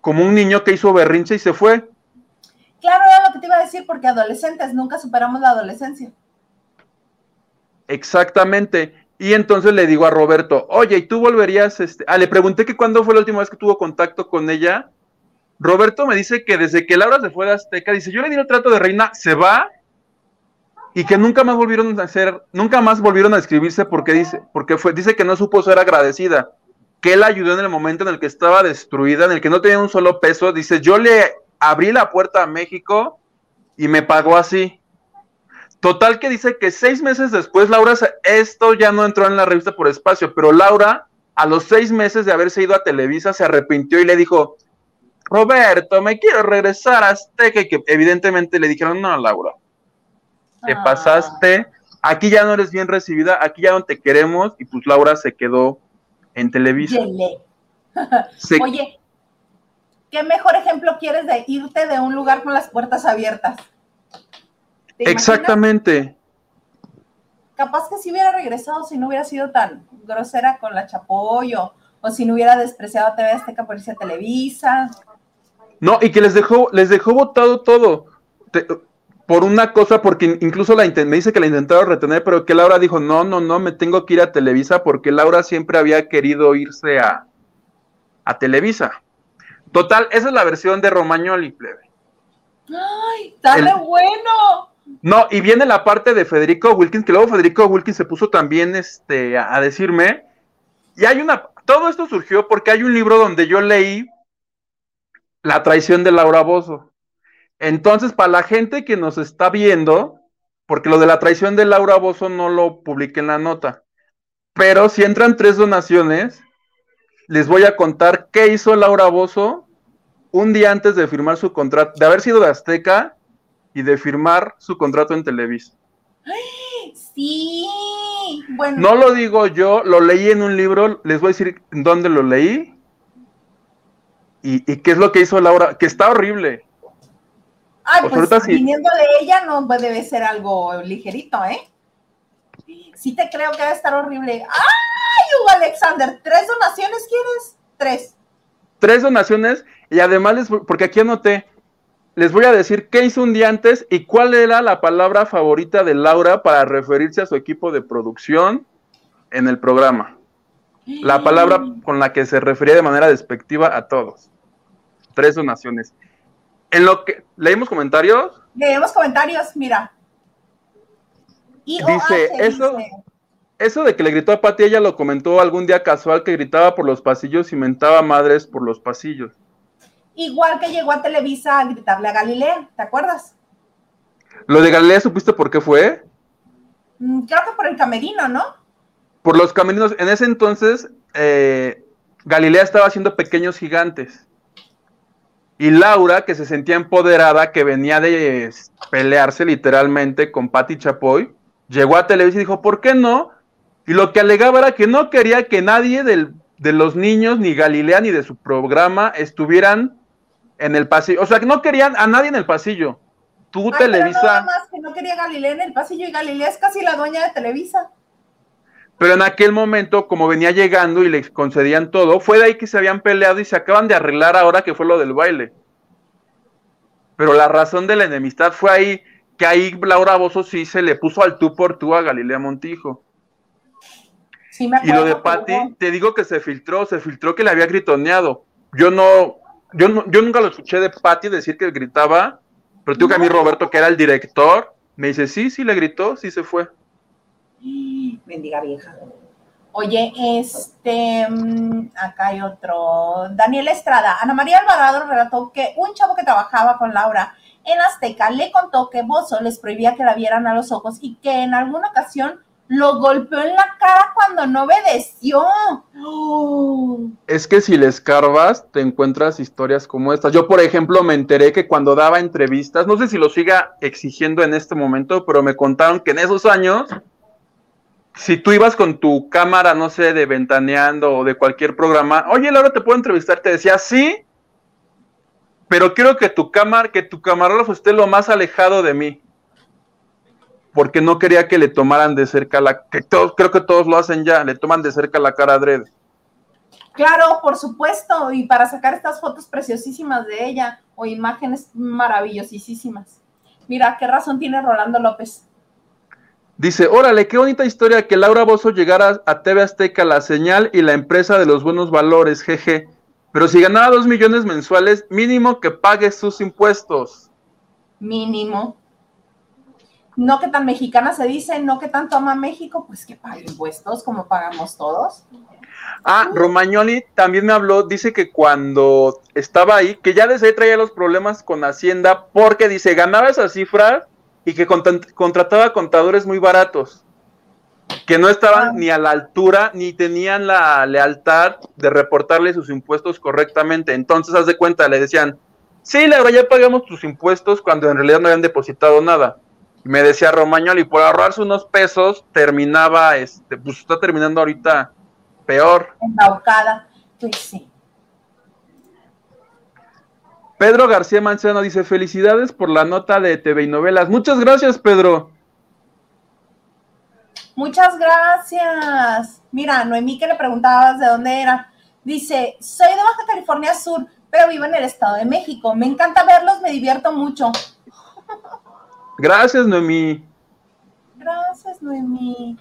como un niño que hizo berrinche y se fue. Claro, era lo que te iba a decir, porque adolescentes nunca superamos la adolescencia. Exactamente. Y entonces le digo a Roberto, oye, ¿y tú volverías? Este? Ah, le pregunté que cuándo fue la última vez que tuvo contacto con ella. Roberto me dice que desde que Laura se fue de Azteca, dice, yo le di el trato de reina, se va, y que nunca más volvieron a hacer, nunca más volvieron a escribirse porque dice, porque fue, dice que no supo ser agradecida, que él ayudó en el momento en el que estaba destruida, en el que no tenía un solo peso, dice, yo le abrí la puerta a México y me pagó así. Total que dice que seis meses después, Laura, esto ya no entró en la revista por espacio, pero Laura, a los seis meses de haberse ido a Televisa, se arrepintió y le dijo, Roberto, me quiero regresar a Azteca, y que evidentemente le dijeron, no, Laura, te Ah. pasaste, aquí ya no eres bien recibida, aquí ya no te queremos, y pues Laura se quedó en Televisa. Se- Oye, ¿qué mejor ejemplo quieres de irte de un lugar con las puertas abiertas? Exactamente. Capaz que si hubiera regresado si no hubiera sido tan grosera con la Chapoy o, o si no hubiera despreciado a TV Azteca por irse a Televisa. No, y que les dejó, les dejó votado todo. Te- por una cosa, porque in- incluso la me dice que la intentaron retener, pero que Laura dijo, no, no, no, me tengo que ir a Televisa, porque Laura siempre había querido irse a, a Televisa. Total, esa es la versión de Romagnoli, plebe. ¡Ay, está re bueno! No, y viene la parte de Federico Wilkins, que luego Federico Wilkins se puso también este, a, a decirme, y hay una, todo esto surgió porque hay un libro donde yo leí La traición de Laura Bozo. Entonces, para la gente que nos está viendo, porque lo de la traición de Laura Bozo no lo publiqué en la nota, pero si entran tres donaciones, les voy a contar qué hizo Laura Bozo un día antes de firmar su contrato, de haber sido de Azteca y de firmar su contrato en Televisa. Sí, bueno, No lo digo yo, lo leí en un libro, les voy a decir dónde lo leí y, y qué es lo que hizo Laura, que está horrible. Ay, pues pues ahorita sí. viniendo de ella no debe ser algo ligerito, ¿eh? Sí te creo que debe estar horrible. ¡Ay, Hugo Alexander! ¿Tres donaciones quieres? Tres. Tres donaciones y además, les, porque aquí anoté, les voy a decir qué hizo un día antes y cuál era la palabra favorita de Laura para referirse a su equipo de producción en el programa. La palabra con la que se refería de manera despectiva a todos. Tres donaciones. En lo que leímos comentarios, Leemos comentarios, mira. IOH Dice, eso- dice, Eso de que le gritó a Pati, ella lo comentó algún día casual que gritaba por los pasillos y mentaba madres por los pasillos. Igual que llegó a Televisa a gritarle a Galilea, ¿te acuerdas? Lo de Galilea, ¿supiste por qué fue? Mm, Creo que por el camerino, ¿no? Por los caminos. En ese entonces, eh, Galilea estaba haciendo pequeños gigantes. Y Laura, que se sentía empoderada, que venía de pelearse literalmente con Patti Chapoy, llegó a Televisa y dijo, ¿por qué no? Y lo que alegaba era que no quería que nadie del de los niños, ni Galilea, ni de su programa estuvieran en el pasillo. O sea, que no querían a nadie en el pasillo. Tú, Televisa. nada más que no quería Galilea en el pasillo y Galilea es casi la dueña de Televisa. Pero en aquel momento, como venía llegando y le concedían todo, fue de ahí que se habían peleado y se acaban de arreglar ahora que fue lo del baile. Pero la razón de la enemistad fue ahí que ahí Laura Bozo sí se le puso al tú por tú a Galilea Montijo. Sí, me y lo de Patty, te digo que se filtró, se filtró que le había gritoneado. Yo no, yo no, yo nunca lo escuché de Patty decir que gritaba, pero tengo que a mí Roberto, que era el director, me dice, sí, sí le gritó, sí se fue. Bendiga vieja. Oye, este, mm, acá hay otro. Daniel Estrada. Ana María Alvarado relató que un chavo que trabajaba con Laura en Azteca le contó que Bozo les prohibía que la vieran a los ojos y que en alguna ocasión lo golpeó en la cara cuando no obedeció. Es que si le escarbas, te encuentras historias como estas. Yo, por ejemplo, me enteré que cuando daba entrevistas, no sé si lo siga exigiendo en este momento, pero me contaron que en esos años si tú ibas con tu cámara, no sé, de ventaneando o de cualquier programa, oye, Laura, ¿te puedo entrevistar? Te decía, sí, pero quiero que tu cámara, que tu camarógrafo esté lo más alejado de mí. Porque no quería que le tomaran de cerca la, que todos, creo que todos lo hacen ya, le toman de cerca la cara a Dredd. Claro, por supuesto, y para sacar estas fotos preciosísimas de ella o imágenes maravillosísimas. Mira, qué razón tiene Rolando López. Dice, órale, qué bonita historia que Laura Bozo llegara a TV Azteca, la señal y la empresa de los buenos valores, jeje. Pero si ganaba dos millones mensuales, mínimo que pague sus impuestos. Mínimo. No que tan mexicana se dice, no que tanto ama México, pues que pague impuestos como pagamos todos. Ah, Romagnoli también me habló, dice que cuando estaba ahí, que ya desde ahí traía los problemas con Hacienda, porque dice, ganaba esa cifra y que contrataba contadores muy baratos, que no estaban ah. ni a la altura ni tenían la lealtad de reportarle sus impuestos correctamente. Entonces, haz de cuenta, le decían, sí, Laura, ya pagamos tus impuestos cuando en realidad no habían depositado nada. Me decía Romagnoli, por ahorrarse unos pesos, terminaba, este, pues está terminando ahorita peor. Embaucada, pues sí. Pedro García Manzano dice, felicidades por la nota de TV y novelas. Muchas gracias, Pedro. Muchas gracias. Mira, Noemí que le preguntabas de dónde era. Dice, soy de Baja California Sur, pero vivo en el Estado de México. Me encanta verlos, me divierto mucho. Gracias, Noemí. Gracias, Noemí.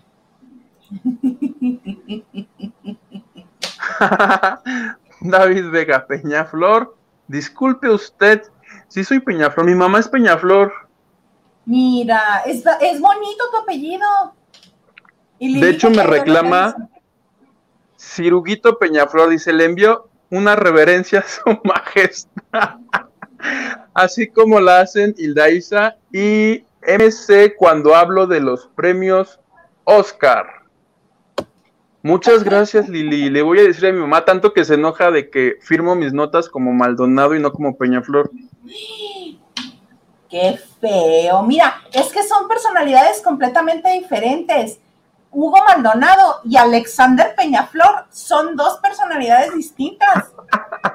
David Vega Peñaflor Disculpe usted, sí soy Peñaflor, mi mamá es Peñaflor. Mira, es, bonito tu apellido. de hecho, me reclama Ciruguito Peñaflor, dice, le envió una reverencia a su majestad. Así como la hacen Hilda y MC cuando hablo de los premios Oscar. Muchas gracias, Lili. Le voy a decir a mi mamá tanto que se enoja de que firmo mis notas como Maldonado y no como Peñaflor. Qué feo. Mira, es que son personalidades completamente diferentes. Hugo Maldonado y Alexander Peñaflor son dos personalidades distintas.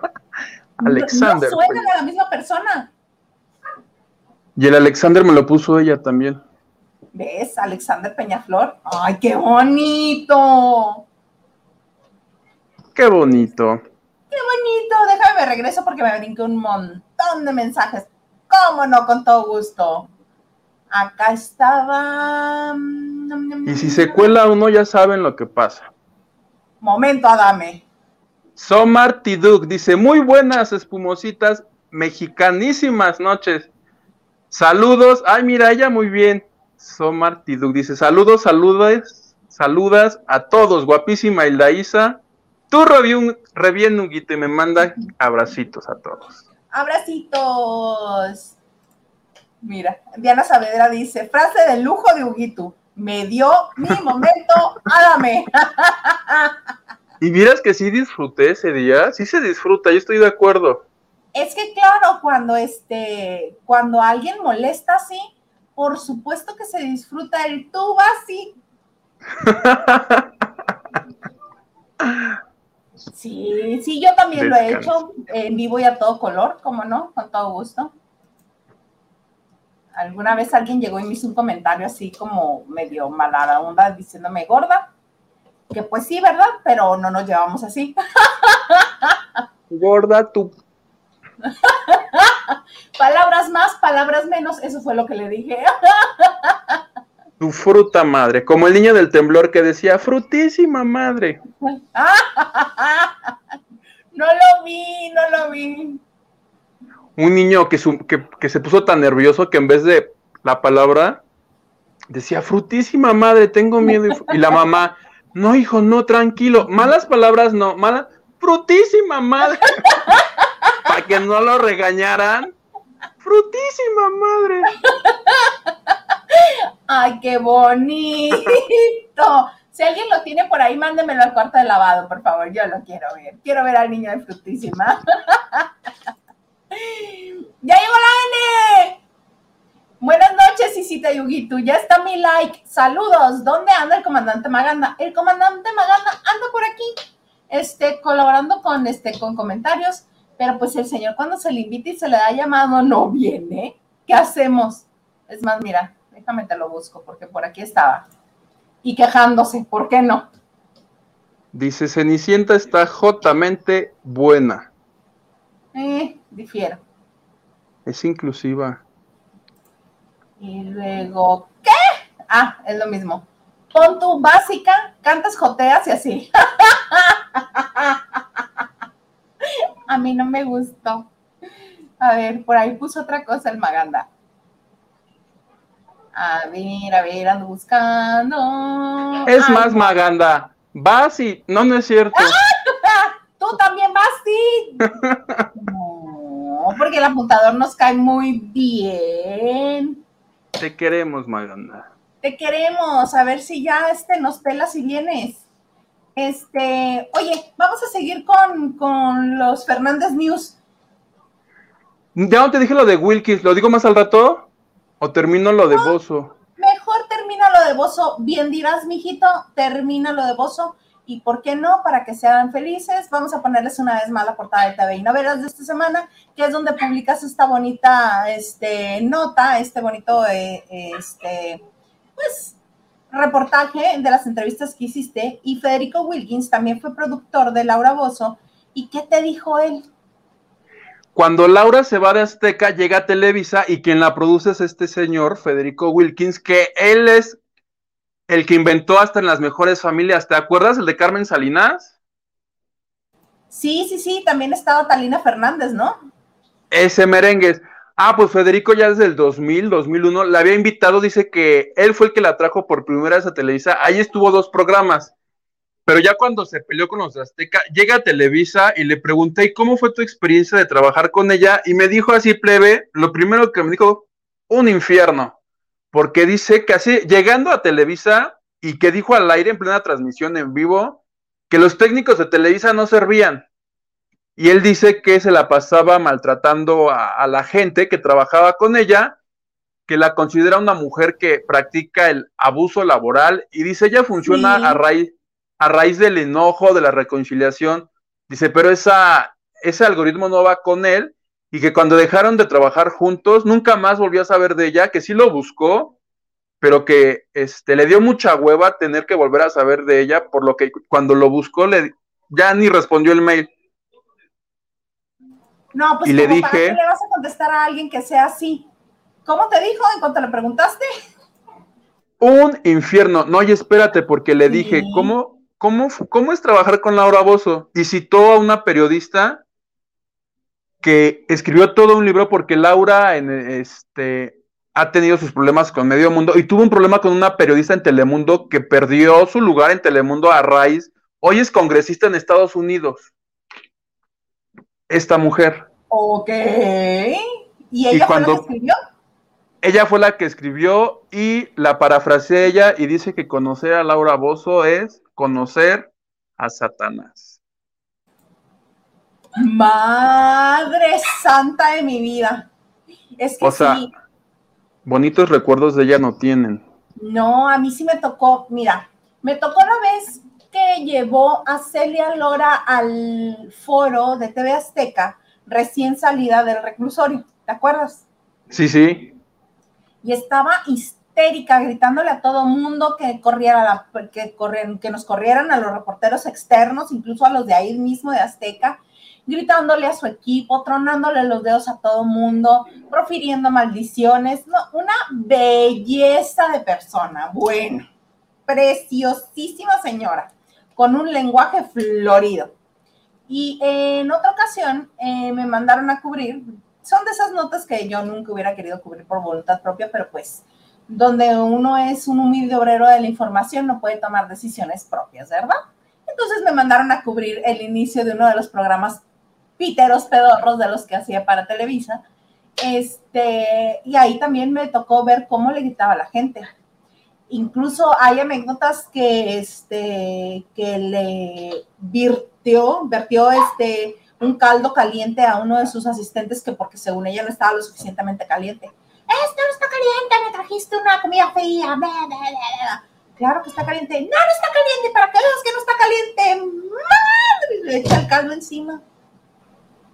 Alexander. No suenan a la misma persona. Y el Alexander me lo puso ella también. ¿Ves? Alexander Peñaflor. ¡Ay, qué bonito! ¡Qué bonito! ¡Qué bonito! Déjame me regreso porque me brinqué un montón de mensajes. ¿Cómo no? Con todo gusto. Acá estaba. Y si se cuela uno, ya saben lo que pasa. Momento, Adame. Somar Tiduk dice: Muy buenas, espumositas, mexicanísimas noches. Saludos. Ay, mira, ella muy bien. Somar Tiduk dice, saludos, saludos, saludas a todos, guapísima Hilda Isa. Tú revién un y me manda abracitos a todos. Abracitos. Mira, Diana Saavedra dice, frase de lujo de Huguito, me dio mi momento, hágame. y miras que sí disfruté ese día, sí se disfruta, yo estoy de acuerdo. Es que claro, cuando este, cuando alguien molesta así, por supuesto que se disfruta el tuba, sí. Sí, sí, yo también lo he hecho en vivo y a todo color, ¿cómo no? Con todo gusto. Alguna vez alguien llegó y me hizo un comentario así como medio malada onda diciéndome gorda, que pues sí, ¿verdad? Pero no nos llevamos así. Gorda tú. palabras más, palabras menos, eso fue lo que le dije. tu fruta madre, como el niño del temblor que decía, frutísima madre. no lo vi, no lo vi. Un niño que, que, se puso tan nervioso que en vez de la palabra decía, frutísima madre, tengo miedo. Y, la mamá, no, hijo, no, tranquilo. Malas palabras, no, malas, frutísima madre. Para que no lo regañaran. Frutísima madre. Ay, qué bonito. Si alguien lo tiene por ahí, mándemelo al cuarto de lavado, por favor. Yo lo quiero ver. Quiero ver al niño de frutísima. ¡Ya llegó la N! Buenas noches, Isita Yugitu. Ya está mi like. Saludos. ¿Dónde anda el comandante Maganda? El comandante Maganda anda por aquí, este, colaborando con, este, con comentarios. Pero pues el señor cuando se le invita y se le da llamado no viene. ¿Qué hacemos? Es más, mira, déjame te lo busco porque por aquí estaba. Y quejándose, ¿por qué no? Dice, Cenicienta está jotamente buena. Eh, difiero. Es inclusiva. Y luego, ¿qué? Ah, es lo mismo. Pon tu básica, cantas, joteas y así. A mí no me gustó. A ver, por ahí puso otra cosa el Maganda. A ver, a ver, ando buscando. Es más, Maganda, vas y. No, no es cierto. Tú también vas, sí. no, porque el apuntador nos cae muy bien. Te queremos, Maganda. Te queremos. A ver si ya este nos pelas y vienes. Este, oye, vamos a seguir con, con los Fernández News. Ya no te dije lo de Wilkins, ¿lo digo más al rato? ¿O termino lo de Bozo? Mejor termina lo de Bozo. Bien dirás, mijito, termina lo de Bozo. Y por qué no, para que sean felices, vamos a ponerles una vez más la portada de TV y novelas de esta semana, que es donde publicas esta bonita este, nota, este bonito, eh, este, pues, reportaje de las entrevistas que hiciste. Y Federico Wilkins también fue productor de Laura Bozo. ¿Y qué te dijo él? Cuando Laura se va de Azteca, llega a Televisa y quien la produce es este señor, Federico Wilkins, que él es el que inventó hasta en las mejores familias. ¿Te acuerdas el de Carmen Salinas? Sí, sí, sí, también estaba Talina Fernández, ¿no? Ese merengues. Ah, pues Federico ya desde el 2000, 2001, la había invitado, dice que él fue el que la trajo por primera vez a Televisa. Ahí estuvo dos programas. Pero ya cuando se peleó con los Azteca, llega a Televisa y le pregunté, ¿y cómo fue tu experiencia de trabajar con ella? Y me dijo así, plebe, lo primero que me dijo, un infierno. Porque dice que así, llegando a Televisa y que dijo al aire en plena transmisión en vivo, que los técnicos de Televisa no servían. Y él dice que se la pasaba maltratando a, la gente que trabajaba con ella, que la considera una mujer que practica el abuso laboral y dice, ella funciona a raíz a raíz del enojo, de la reconciliación, dice, pero esa, ese algoritmo no va con él y que cuando dejaron de trabajar juntos, nunca más volvió a saber de ella, que sí lo buscó, pero que este, le dio mucha hueva tener que volver a saber de ella, por lo que cuando lo buscó, le, ya ni respondió el mail. No, pues y le dije, qué le vas a contestar a alguien que sea así? ¿Cómo te dijo en cuanto le preguntaste? Un infierno. No, y espérate, porque le dije, ¿cómo, ¿Cómo, es trabajar con Laura Bozo? Y citó a una periodista que escribió todo un libro porque Laura en, este, ha tenido sus problemas con Medio Mundo y tuvo un problema con una periodista en Telemundo que perdió su lugar en Telemundo a raíz. Hoy es congresista en Estados Unidos. Esta mujer. Ok. ¿Y ella fue la que escribió? Ella fue la que escribió y la parafraseé ella y dice que conocer a Laura Bozo es conocer a Satanás. Madre santa de mi vida. Es que o sea, bonitos recuerdos de ella no tienen. No, a mí sí me tocó, mira, me tocó una vez que llevó a Celia Lora al foro de TV Azteca recién salida del reclusorio, ¿te acuerdas? Sí, sí. Y estaba histérica, gritándole a todo mundo que corriera la, que, que nos corrieran a los reporteros externos, incluso a los de ahí mismo de Azteca, gritándole a su equipo, tronándole los dedos a todo mundo, profiriendo maldiciones, no, una belleza de persona, bueno, preciosísima señora, con un lenguaje florido. Y en otra ocasión eh, me mandaron a cubrir, son de esas notas que yo nunca hubiera querido cubrir por voluntad propia, pero pues donde uno es un humilde obrero de la información no puede tomar decisiones propias, ¿verdad? Entonces me mandaron a cubrir el inicio de uno de los programas píteros pedorros de los que hacía para Televisa. Este, y ahí también me tocó ver cómo le gritaba a la gente. Incluso hay anécdotas que, este, que le virtió, vertió este, un caldo caliente a uno de sus asistentes que porque según ella no estaba lo suficientemente caliente. Esto no está caliente, me trajiste una comida fría. Claro que está caliente. No, no está caliente, para que veas que no está caliente. Madre, le echa el caldo encima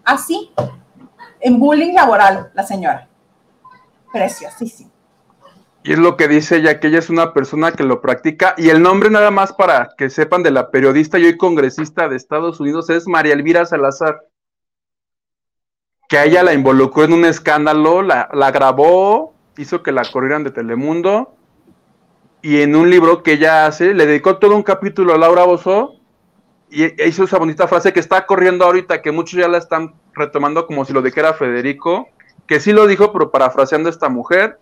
así, en bullying laboral, la señora. Preciosísimo. Y es lo que dice ella, que ella es una persona que lo practica. Y el nombre, nada más para que sepan, de la periodista y hoy congresista de Estados Unidos es María Elvira Salazar. Que a ella la involucró en un escándalo, la, la grabó, hizo que la corrieran de Telemundo. Y en un libro que ella hace, le dedicó todo un capítulo a Laura Bozó y hizo esa bonita frase que está corriendo ahorita, que muchos ya la están retomando como si lo dijera Federico, que sí lo dijo, pero parafraseando a esta mujer,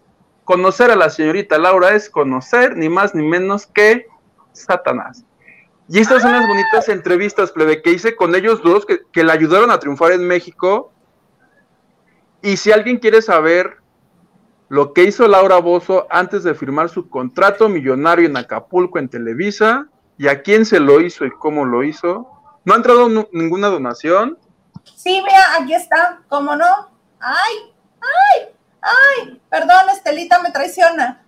conocer a la señorita Laura es conocer ni más ni menos que Satanás. Y estas son las bonitas entrevistas, plebe, que hice con ellos dos, que, que le ayudaron a triunfar en México. Y si alguien quiere saber lo que hizo Laura Bozo antes de firmar su contrato millonario en Acapulco en Televisa, y a quién se lo hizo y cómo lo hizo. ¿No ha entrado ninguna donación? Sí, vea, aquí está, ¿cómo no? ¡Ay! ¡Ay! ¡Ay! Perdón, Estelita me traiciona.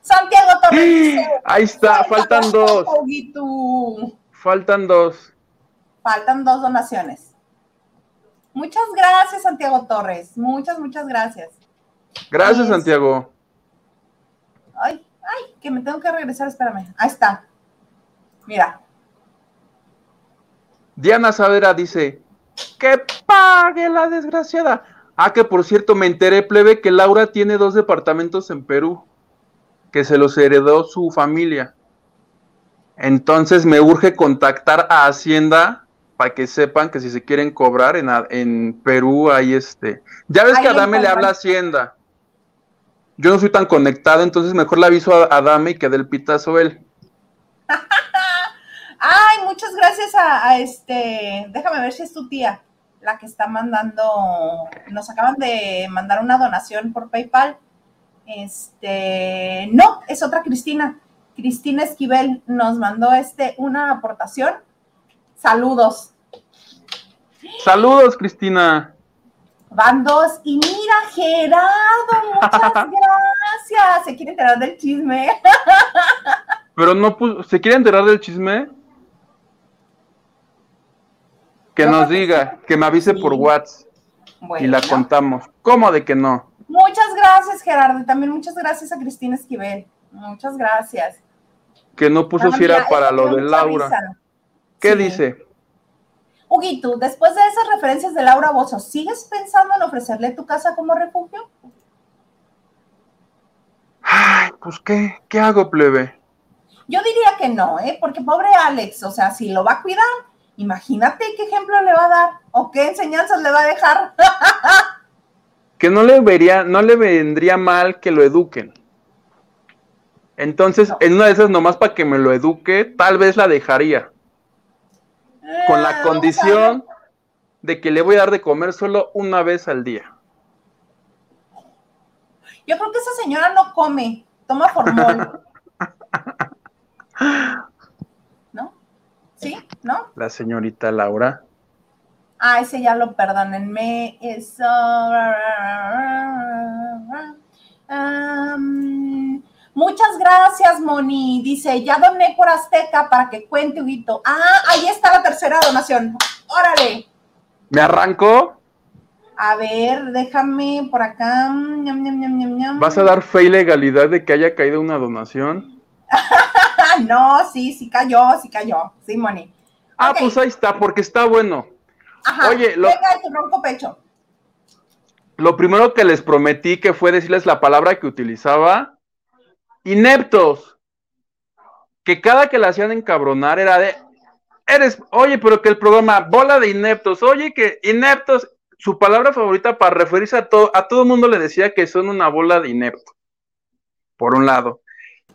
Santiago Torres. Ahí está, faltan dos. Faltan dos. Faltan dos donaciones. Muchas gracias, Santiago Torres. Muchas, muchas gracias. Gracias, Santiago. Ay, ay, que me tengo que regresar, espérame. Ahí está. Mira. Diana Savera dice, que pague la desgraciada. Ah, que por cierto, me enteré, plebe, que Laura tiene dos departamentos en Perú, que se los heredó su familia. Entonces me urge contactar a Hacienda para que sepan que si se quieren cobrar en, en Perú, ahí este. Ya ves que Adame le habla a Hacienda. Yo no soy tan conectado, entonces mejor le aviso a Adame y que dé el pitazo él. Ay, muchas gracias a, este, déjame ver si es tu tía la que está mandando, nos acaban de mandar una donación por PayPal. Este, no, es otra Cristina. Cristina Esquivel nos mandó este una aportación. Saludos. Saludos, Cristina. Van dos. Y mira, Gerardo, muchas gracias. Se quiere enterar del chisme. Pero no ¿se quiere enterar del chisme? Que nos diga, que me avise por WhatsApp y la contamos. ¿Cómo de que no? Muchas gracias, Gerardo. Y también muchas gracias a Cristina Esquivel. Muchas gracias. Que no puso si era para lo de Laura. ¿Qué dice? Huguito, después de esas referencias de Laura Bozo, ¿sigues pensando en ofrecerle tu casa como refugio? Ay, pues ¿qué? ¿Qué hago, plebe? Yo diría que no, ¿eh? Porque pobre Alex, o sea, si lo va a cuidar, Imagínate qué ejemplo le va a dar o qué enseñanzas le va a dejar. que no le vería, no le vendría mal que lo eduquen. Entonces, en una de esas, nomás para que me lo eduque, tal vez la dejaría. con la ah, condición de que le voy a dar de comer solo una vez al día. Yo creo que esa señora no come, toma formol. ¿Sí? ¿No? La señorita Laura. Ah, ese ya lo perdónenme. Eso. Muchas gracias, Moni. Dice, ya doné por Azteca para que cuente, Huguito. Ah, ahí está la tercera donación. Órale. ¿Me arranco? A ver, déjame por acá. ¿Vas a dar fe y legalidad de que haya caído una donación? no, sí, sí cayó, sí cayó. Sí, Moni. Ah, pues ahí está, porque está bueno. Ajá, Oye, lo... venga tu ronco pecho. Lo primero que les prometí que fue decirles la palabra que utilizaba ineptos, que cada que la hacían encabronar era de, eres, oye, pero que el programa, bola de ineptos, oye, que ineptos, su palabra favorita para referirse a todo, a todo el mundo le decía que son una bola de ineptos, por un lado.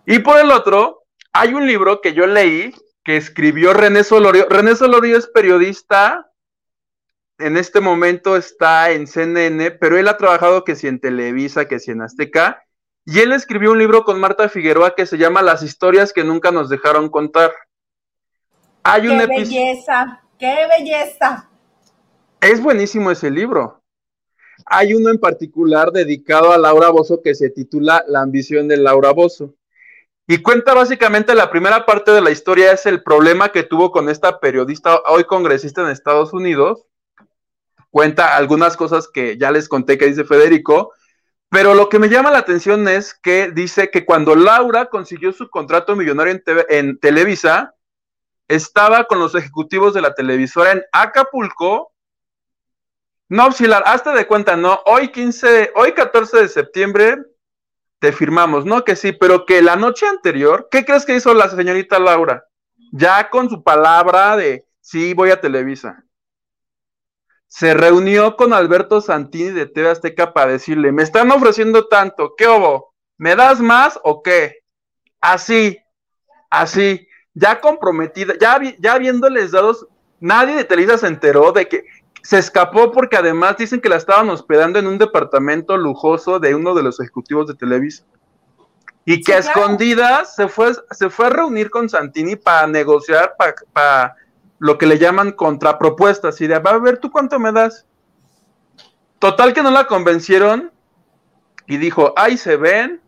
Y por el otro, hay un libro que yo leí que escribió René Solorio. René Solorio es periodista, en este momento está en CNN, pero él ha trabajado que si en Televisa, que si en Azteca, y él escribió un libro con Marta Figueroa que se llama Las historias que nunca nos dejaron contar. Hay ¡Qué belleza! ¡Qué belleza! Es buenísimo ese libro. Hay uno en particular dedicado a Laura Bozo que se titula La ambición de Laura Bozo. Y cuenta básicamente la primera parte de la historia es el problema que tuvo con esta periodista, hoy congresista en Estados Unidos. Cuenta algunas cosas que ya les conté que dice Federico, pero lo que me llama la atención es que dice que cuando Laura consiguió su contrato millonario en, Televisa, estaba con los ejecutivos de la televisora en Acapulco. No, la, hasta de cuenta, no, hoy 15, hoy 14 de septiembre te firmamos, ¿no? Que sí, pero que la noche anterior, ¿qué crees que hizo la señorita Laura? Ya con su palabra de sí, voy a Televisa se reunió con Alberto Santini de TV Azteca para decirle, me están ofreciendo tanto, ¿qué hubo? ¿Me das más o qué? Así, así, ya comprometida, ya, ya habiéndoles dado, nadie de Televisa se enteró de que se escapó porque además dicen que la estaban hospedando en un departamento lujoso de uno de los ejecutivos de Televisa. Y que a escondidas se fue, se fue a reunir con Santini para negociar, para lo que le llaman contrapropuestas, y de, va a ver, ¿tú cuánto me das? Total que no la convencieron y dijo, ahí se ven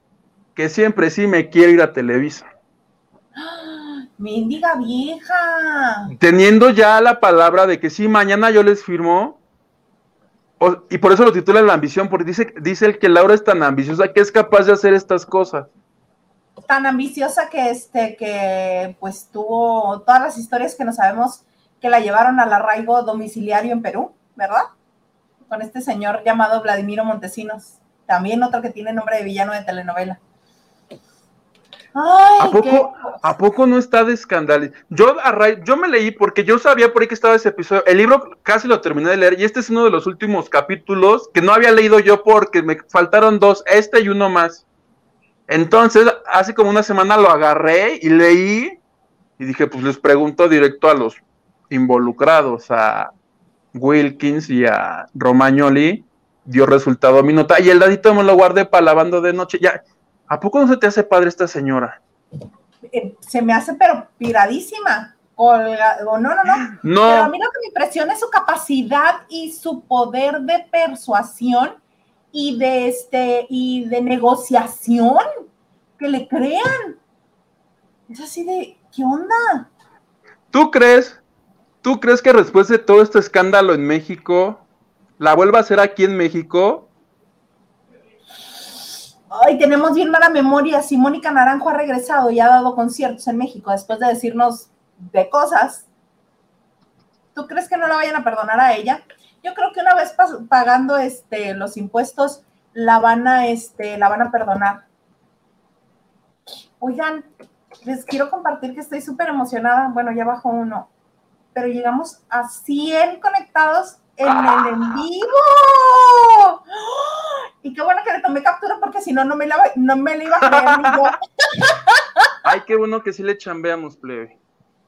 que siempre sí me quiero ir a Televisa. Mendiga vieja. Teniendo ya la palabra de que sí, mañana yo les firmo. y por eso lo titula La ambición, porque dice, dice el que Laura es tan ambiciosa que es capaz de hacer estas cosas tan ambiciosa que este, que pues tuvo todas las historias que no sabemos que la llevaron al arraigo domiciliario en Perú, ¿verdad? Con este señor llamado Vladimiro Montesinos, también otro que tiene nombre de villano de telenovela. ¿A, poco, ¿A poco no está de escándalo? Yo, yo me leí porque yo sabía por ahí que estaba ese episodio. El libro casi lo terminé de leer y este es uno de los últimos capítulos que no había leído yo porque me faltaron dos, este y uno más. Entonces, hace como una semana lo agarré y leí y dije, pues les pregunto directo a los involucrados, a Wilkins y a Romagnoli, dio resultado mi nota y el dadito me lo guardé para lavando de noche. Ya, ¿a poco no se te hace padre esta señora? Eh, se me hace pero piradísima. Colga, no, no, no. No. Pero a mí lo que me impresiona es su capacidad y su poder de persuasión y de este y de negociación que le crean. Es así de, ¿qué onda? ¿Tú crees? ¿Tú crees que después de todo este escándalo en México, la vuelva a hacer aquí en México? Ay, tenemos bien mala memoria. Si Mónica Naranjo ha regresado y ha dado conciertos en México después de decirnos de cosas, ¿tú crees que no la vayan a perdonar a ella? Yo creo que una vez pagando este, los impuestos, la van a, este, la van a perdonar. Oigan, les quiero compartir que estoy súper emocionada. Bueno, ya bajó uno, pero llegamos a 100 conectados en el en vivo. Y qué bueno que le tomé captura porque si no, no me la, no me la iba a creer. Ay, qué bueno que sí le chambeamos, plebe.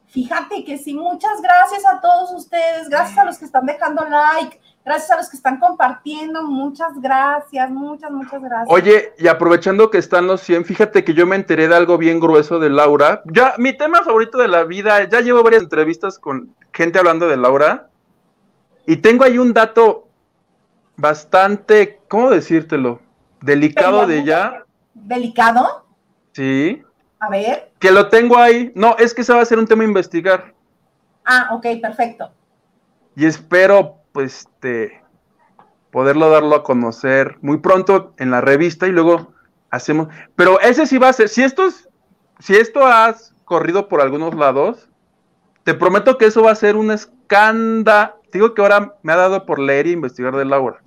Fíjate que sí, muchas gracias a todos ustedes, gracias a los que están dejando like, gracias a los que están compartiendo, muchas gracias, muchas, muchas gracias. Oye, y aprovechando que están los 100, fíjate que yo me enteré de algo bien grueso de Laura. Ya, mi tema favorito de la vida, ya llevo varias entrevistas con gente hablando de Laura, y tengo ahí un dato bastante, ¿cómo decírtelo? Delicado de ella. ¿Delicado? Sí. A ver. Que lo tengo ahí. No, es que ese va a ser un tema a investigar. Ah, ok, perfecto. Y espero, pues, este, poderlo darlo a conocer muy pronto en la revista y luego hacemos. Pero ese sí va a ser. Si esto es, si esto has corrido por algunos lados, te prometo que eso va a ser un escándalo. Digo que ahora me ha dado por leer y investigar de Laura.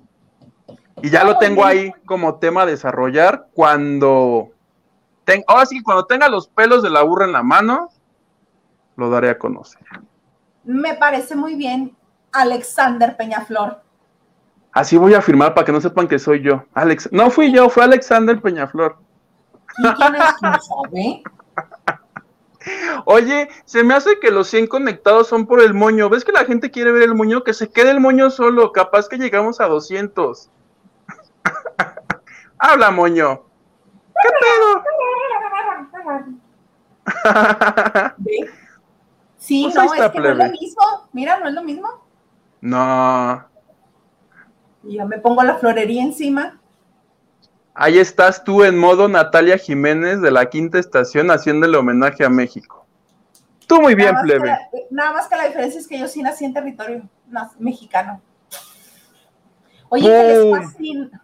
Y ya lo tengo ahí como tema a desarrollar cuando ahora sí, cuando tenga los pelos de la burra en la mano, lo daré a conocer. Me parece muy bien, Alexander Peñaflor. Así voy a firmar para que no sepan que soy yo. Alex, no fui yo, fue Alexander Peñaflor. ¿Y quién es sabe? Oye, se me hace que los 100 conectados son por el moño. ¿Ves que la gente quiere ver el moño? Que se quede el moño solo. Capaz que llegamos a 200. Habla, moño. ¿Qué pedo? Sí, pues no, es que no es lo mismo. Mira, no es lo mismo. No. Y yo me pongo la florería encima. Ahí estás tú en modo Natalia Jiménez de la quinta estación haciéndole homenaje a México. Tú muy bien, plebe. nada más que la diferencia es que yo sí nací en territorio mexicano. Oye, ¿qué les fascina?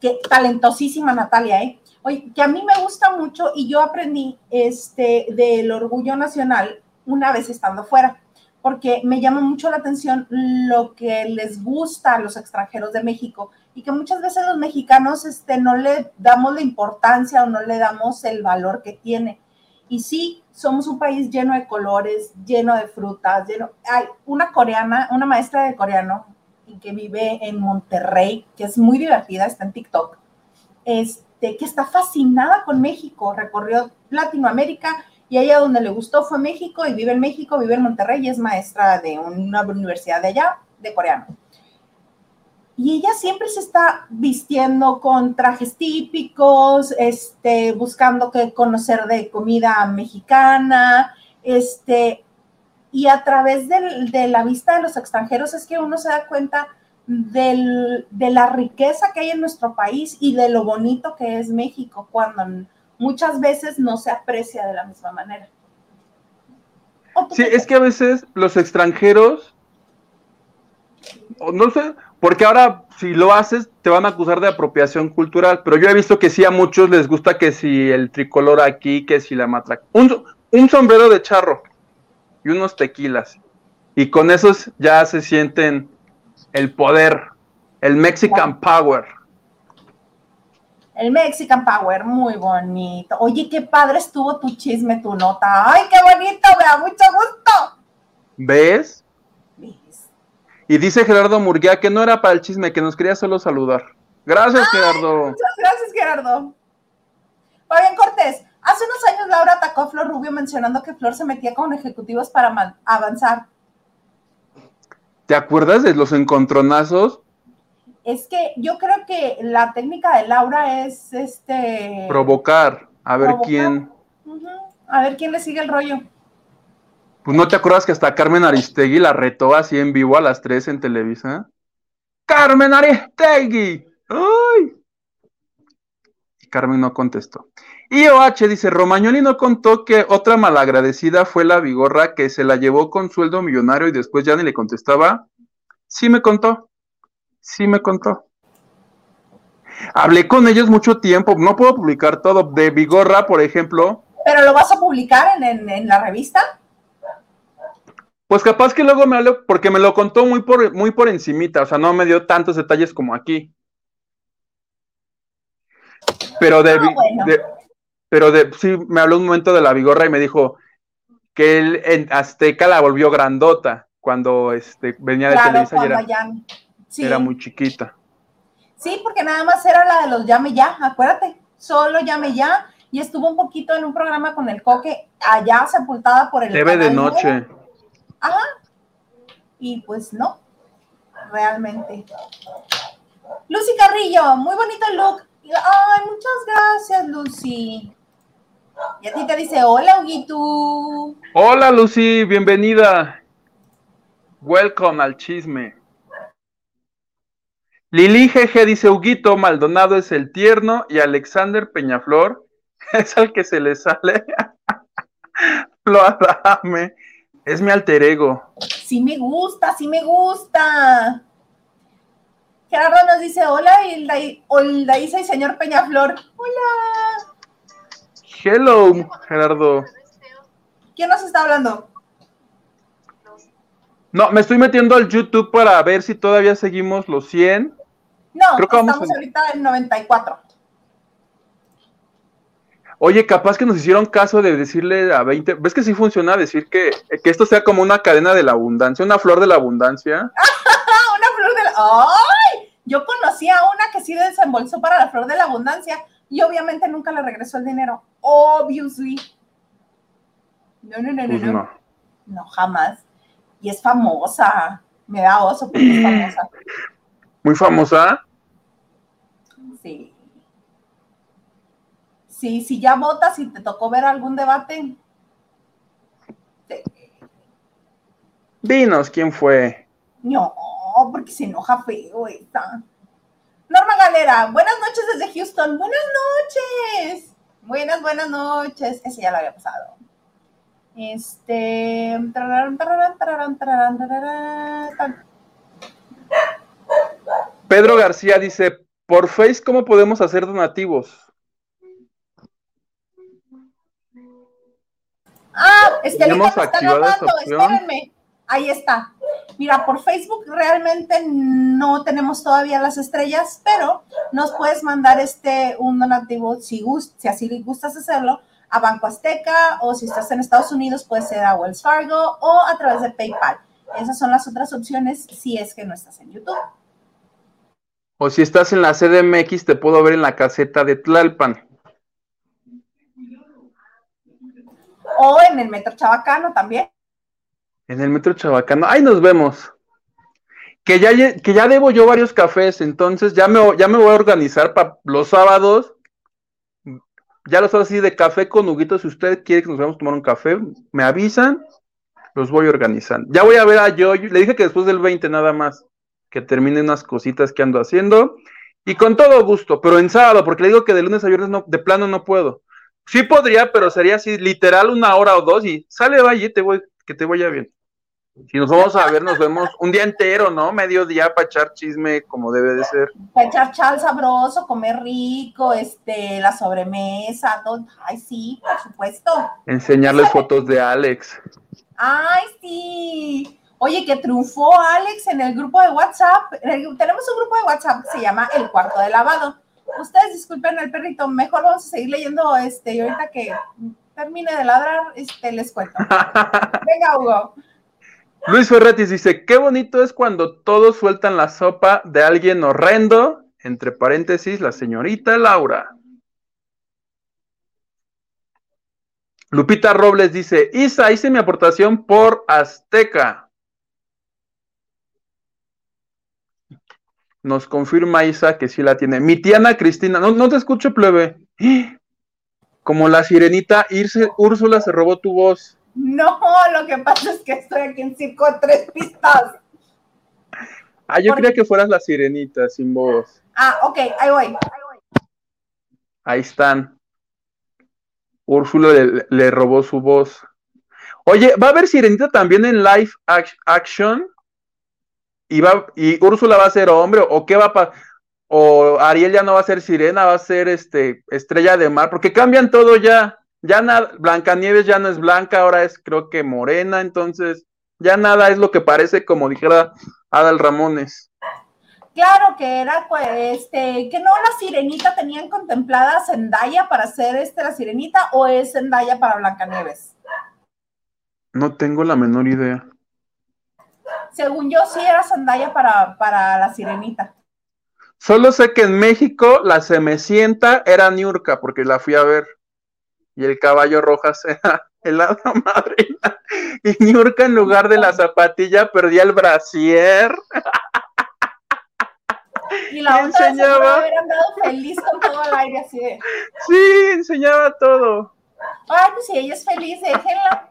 Qué talentosísima Natalia, ¿eh? Oye, que a mí me gusta mucho y yo aprendí este del orgullo nacional una vez estando fuera, porque me llama mucho la atención lo que les gusta a los extranjeros de México y que muchas veces los mexicanos este, no le damos la importancia o no le damos el valor que tiene. Y sí, somos un país lleno de colores, lleno de frutas, lleno... Hay una coreana, una maestra de coreano que vive en Monterrey, que es muy divertida, está en TikTok, es que está fascinada con México, recorrió Latinoamérica y a ella donde le gustó fue México y vive en México, vive en Monterrey y es maestra de una universidad de allá, de coreano. Y ella siempre se está vistiendo con trajes típicos, este, buscando que conocer de comida mexicana, este, y a través de la vista de los extranjeros es que uno se da cuenta del, de la riqueza que hay en nuestro país y de lo bonito que es México, cuando muchas veces no se aprecia de la misma manera. Sí, es que a veces los extranjeros, no sé, porque ahora si lo haces te van a acusar de apropiación cultural, pero yo he visto que sí a muchos les gusta que si el tricolor aquí, que si la matraca, un, un sombrero de charro y unos tequilas, y con esos ya se sienten el poder, el Mexican Power. El Mexican Power, muy bonito. Oye, qué padre estuvo tu chisme, tu nota. Ay, qué bonito, me da mucho gusto. ¿Ves? Y dice Gerardo Murguía que no era para el chisme, que nos quería solo saludar. Gracias, Gerardo. Muchas gracias, Gerardo. Fabián Cortés, hace unos años Laura atacó a Flor Rubio mencionando que Flor se metía con ejecutivos para avanzar. ¿Te acuerdas de los encontronazos? Es que yo creo que la técnica de Laura es este provocar, a ver quién. A ver quién le sigue el rollo. Pues no te acuerdas que hasta Carmen Aristegui la retó así en vivo a las 3 en Televisa. ¡Carmen Aristegui! ¡Ay! Y Carmen no contestó. Y OH dice, Romagnoli no contó que otra malagradecida fue la Vigorra que se la llevó con sueldo millonario y después ya ni le contestaba. Sí me contó, sí me contó. Hablé con ellos mucho tiempo, no puedo publicar todo. De Vigorra, por ejemplo. ¿Pero lo vas a publicar en, la revista? Pues capaz que luego me habló, porque me lo contó muy por, muy por encimita, o sea, no me dio tantos detalles como aquí. Pero de, ah, de, pero de, sí me habló un momento de la Vigorra y me dijo que él en Azteca la volvió grandota cuando este, venía de Televisa y era, era muy chiquita. Sí, porque nada más era la de los llame ya, acuérdate, solo llame ya y estuvo un poquito en un programa con el coque allá sepultada por el TV de noche. Ajá. Y pues no, realmente. Lucy Carrillo, muy bonito el look. Ay, muchas gracias, Lucy. Y a ti te dice, hola, Huguito. Hola, Lucy, bienvenida. Welcome al chisme. Lili GG dice, Huguito Maldonado es el tierno y Alexander Peñaflor es al que se le sale. Lo adame. Es mi alter ego. Sí me gusta, sí me gusta. Gerardo nos dice, hola, Hilda, y señor Peñaflor. Hola. Hello, Gerardo. ¿Quién nos está hablando? No, me estoy metiendo al YouTube para ver si todavía seguimos los 100. No, Creo que estamos ahorita en 94. Oye, capaz que nos hicieron caso de decirle a 20. ¿Ves que sí funciona decir que, que esto sea como una cadena de la abundancia, una flor de la abundancia? una flor de la. ¡Ay! Yo conocí a una que sí desembolsó para la flor de la abundancia y obviamente nunca le regresó el dinero. Obviously. No, no, no, no, pues no. No, jamás. Y es famosa. Me da oso porque es famosa. ¿Muy famosa? Sí. Sí, si ya votas y te tocó ver algún debate. Dinos quién fue. No, porque se enoja feo esta. Norma Galera, buenas noches desde Houston. Buenas noches. Buenas, buenas noches. Ese ya lo había pasado. Este. Pedro García dice: Por Face, ¿cómo podemos hacer donativos? Ah, Estelita está grabando, espérenme. Ahí está. Mira, por Facebook realmente no tenemos todavía las estrellas, pero nos puedes mandar este un donativo si, si así gustas hacerlo a Banco Azteca o si estás en Estados Unidos puede ser a Wells Fargo o a través de PayPal. Esas son las otras opciones si es que no estás en YouTube. O si estás en la CDMX te puedo ver en la caseta de Tlalpan. O en el Metro Chabacano también. En el Metro Chabacano. Ahí nos vemos. Que ya, que ya debo yo varios cafés, entonces ya me, ya me voy a organizar para los sábados. Ya los así de café con Huguito. Si usted quiere que nos vayamos a tomar un café, me avisan. Los voy organizando. Ya voy a ver a yo. Le dije que después del 20 nada más. Que termine unas cositas que ando haciendo. Y con todo gusto, pero en sábado, porque le digo que de lunes a viernes no, de plano no puedo. Sí podría, pero sería así, literal, una hora o dos y sale, vaya, te voy, que te vaya bien. Si nos vamos a ver, nos vemos un día entero, ¿no? Medio día para echar chisme como debe de ser. Para echar chal sabroso, comer rico, este, la sobremesa, todo. Ay, sí, por supuesto. Enseñarles fotos de Alex. Ay, sí. Oye, que triunfó Alex en el grupo de WhatsApp. Tenemos un grupo de WhatsApp que se llama El Cuarto de Lavado ustedes disculpen el perrito, mejor vamos a seguir leyendo este, y ahorita que termine de ladrar, este, les cuento. Venga, Hugo. Luis Ferretis dice, qué bonito es cuando todos sueltan la sopa de alguien horrendo, entre paréntesis, la señorita Laura. Lupita Robles dice, Isa, hice mi aportación por Azteca. Nos confirma Isa que sí la tiene. Mi tía Ana Cristina, no, no te escucho, plebe. Como la sirenita, Irse, Úrsula se robó tu voz. No, lo que pasa es que estoy aquí en circo tres pistas. Ah, yo creía que fueras la sirenita sin voz. Ah, ok, ahí voy. Ahí, están. Úrsula le, le, robó su voz. Oye, ¿va a haber sirenita también en live action? y, va, y Úrsula va a ser hombre, o qué va a pasar, o Ariel ya no va a ser sirena, va a ser este estrella de mar, porque cambian todo ya, ya nada, Blancanieves ya no es blanca, ahora es creo que morena, entonces ya nada es lo que parece, como dijera Adal Ramones. Claro que era, pues, este, que no la sirenita tenían contemplada Zendaya para ser este la sirenita, o es Zendaya para Blancanieves. No tengo la menor idea. Según yo, sí era Zendaya para, para la sirenita. Solo sé que en México la semecienta era Niurka, porque la fui a ver. Y el caballo rojas era el lado madrina. Y Niurka en lugar de la zapatilla perdía el brasier. Y la otra enseñaba... haber andado feliz con todo el aire así de. Sí, enseñaba todo. Ay, pues si ella es feliz, déjenla.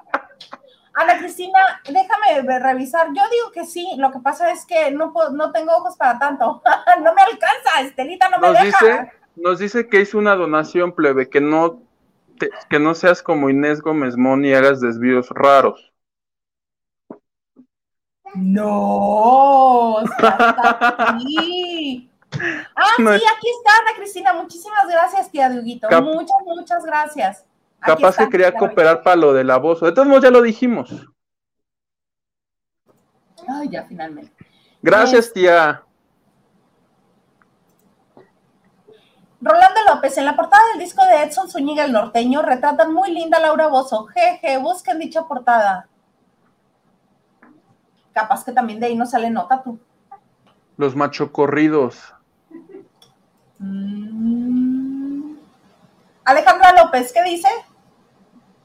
Ana Cristina, déjame revisar. Yo digo que sí, lo que pasa es que no, no tengo ojos para tanto. no me alcanza, Estelita no me nos Dice, nos dice que hizo una donación plebe, que no, que no seas como Inés Gómez Mon y hagas desvíos raros. No, sí. Ah, sí, aquí está Ana Cristina. Muchísimas gracias, tía Duguito. muchas, muchas gracias. capaz que quería cooperar para lo del abuso. De todos modos, ya lo dijimos. Ay, ya finalmente. Gracias, este, tía. Rolando López, en la portada del disco de Edson Zúñiga el norteño, retratan muy linda a Laura Bozo. Jeje, busquen dicha portada. Capaz que también de ahí no sale nota tú. Los machocorridos. Mm. Alejandra López, ¿qué dice?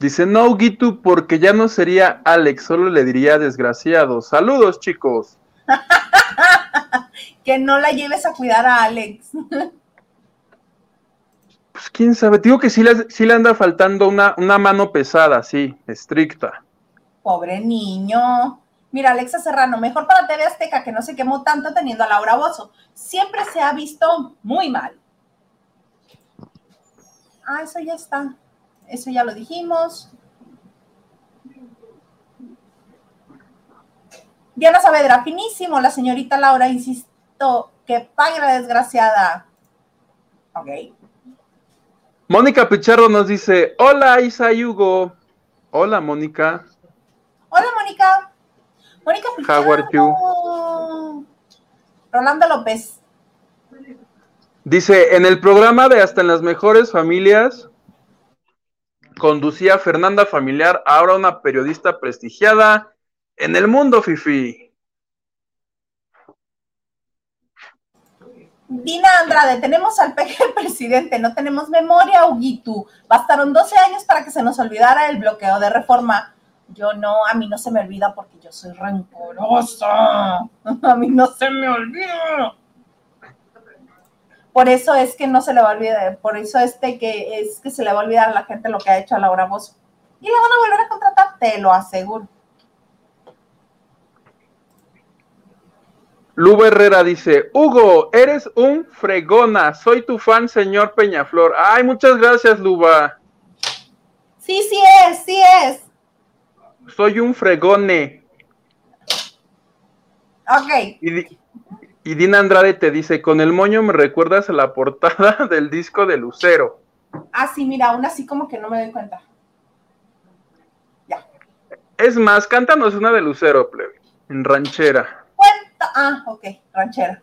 Dice, no, Gitu, porque ya no sería Alex, solo le diría desgraciado. Saludos, chicos. que no la lleves a cuidar a Alex. pues quién sabe, digo que sí le, sí le anda faltando una, una mano pesada, sí, estricta. Pobre niño. Mira, Alexa Serrano, mejor para TV Azteca que no se quemó tanto teniendo a Laura Bozo. Siempre se ha visto muy mal. Ah, eso ya está. Eso ya lo dijimos. Diana Saavedra, finísimo. La señorita Laura insisto que pague la desgraciada. Ok. Mónica Picharro nos dice: Hola, Isa y Hugo. Hola, Mónica. Hola, Mónica. Mónica Picharro. Rolando López. Dice, en el programa de Hasta en las mejores familias, conducía Fernanda Familiar, ahora una periodista prestigiada en el mundo, Fifi. Dina Andrade, tenemos al PG presidente, no tenemos memoria, Huguitu. Bastaron 12 años para que se nos olvidara el bloqueo de reforma. Yo no, a mí no se me olvida porque yo soy rencorosa. A mí no se me olvida. Por eso es que no se le va a olvidar, por eso este que es que se le va a olvidar a la gente lo que ha hecho a Laura Bozo. Y la van a volver a contratar, te lo aseguro. Luba Herrera dice, Hugo, eres un fregona, soy tu fan, señor Peñaflor. Ay, muchas gracias, Luba. Sí, sí es, sí es. Soy un fregone. Ok. Y, Dina Andrade te dice, con el moño me recuerdas a la portada del disco de Lucero. Ah, sí, mira, aún así como que no me doy cuenta. Ya. Es más, cántanos una de Lucero, plebe, en ranchera. Ah, ok, ranchera.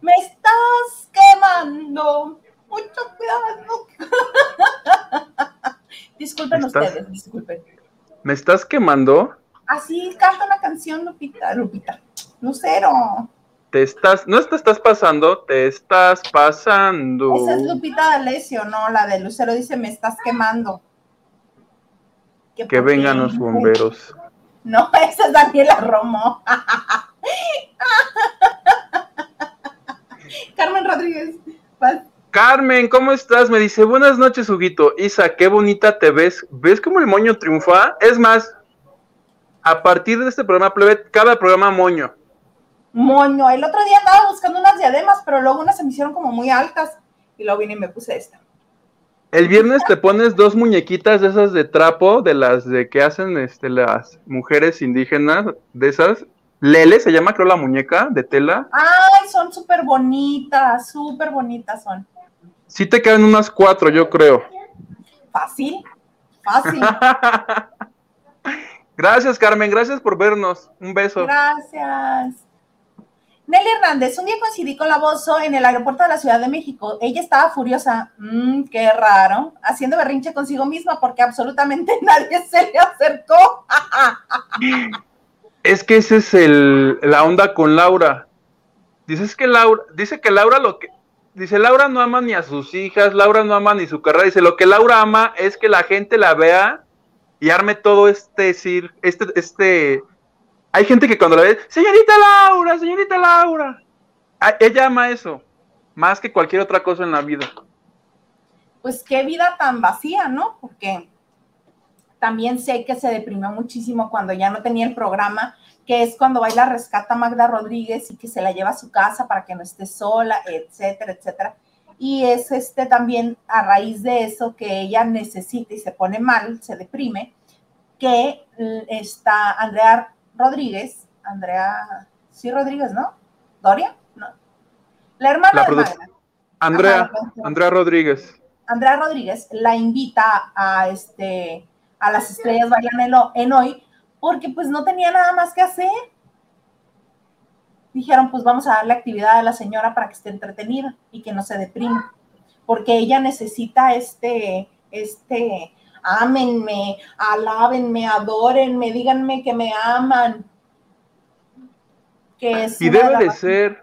Me estás quemando. Mucho cuidado. Disculpen ustedes, disculpen. ¿Me estás quemando? Así canta una canción, Lupita, Lupita. Lucero. Te estás, no te estás pasando, te estás pasando. Esa es Lupita D'Alessio, no, la de Lucero dice me estás quemando. Que, vengan los bomberos. No, esa es Daniela Romo. Carmen Rodríguez. Carmen, ¿cómo estás? Me dice, buenas noches, Huguito. Isa, qué bonita te ves. ¿Ves cómo el moño triunfa? Es más, a partir de este programa, plebe, cada programa moño. Moño. El otro día andaba buscando unas diademas, pero luego unas se me hicieron como muy altas. Y luego vine y me puse esta. El viernes te pones dos muñequitas de esas de trapo, de las de que hacen este, las mujeres indígenas, de esas. Lele se llama, creo, la muñeca de tela. Ay, son súper bonitas, súper bonitas son. Sí te quedan unas cuatro, yo creo. Fácil, fácil. gracias, Carmen, gracias por vernos. Un beso. Gracias. Nelly Hernández, un día coincidí con la Bozo en el aeropuerto de la Ciudad de México. Ella estaba furiosa, mmm, qué raro, haciendo berrinche consigo misma porque absolutamente nadie se le acercó. es que esa es el, la onda con Laura. Dices que Laura, dice que Laura lo que, dice, Laura no ama ni a sus hijas, Laura no ama ni su carrera, dice, lo que Laura ama es que la gente la vea y arme todo este, este, este, hay gente que cuando la ve, señorita Laura, señorita Laura, ella ama eso, más que cualquier otra cosa en la vida. Pues qué vida tan vacía, ¿no? Porque también sé que se deprimió muchísimo cuando ya no tenía el programa que es cuando baila rescata Magda Rodríguez y que se la lleva a su casa para que no esté sola, etcétera, etcétera. y es este también a raíz de eso que ella necesita y se pone mal, se deprime, que está Andrea Rodríguez, Andrea, sí Rodríguez, ¿no? Doria, no. La hermana de Magda. Andrea, Andrea Rodríguez. Andrea Rodríguez la invita a este a las estrellas bailan en hoy porque pues no tenía nada más que hacer. Dijeron, pues vamos a darle actividad a la señora para que esté entretenida y que no se deprime, porque ella necesita este, este, ámenme, alábenme, adórenme, díganme que me aman. Que y debe de, ser,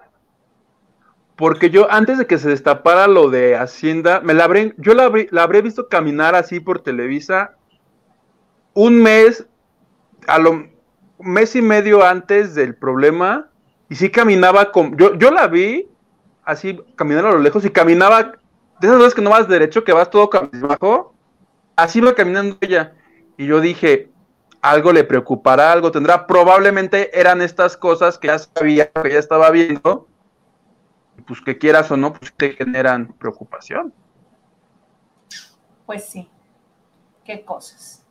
porque yo antes de que se destapara lo de Hacienda, me la habré, yo la, la habré visto caminar así por Televisa un mes, a lo mes y medio antes del problema, y sí caminaba con, yo, yo la vi así caminando a lo lejos y caminaba, de esas veces que no vas derecho, que vas todo abajo, así va caminando ella. Y yo dije, algo le preocupará, algo tendrá. Probablemente eran estas cosas que ya sabía, que ya estaba viendo, pues que quieras o no, pues te generan preocupación. Pues sí, qué cosas.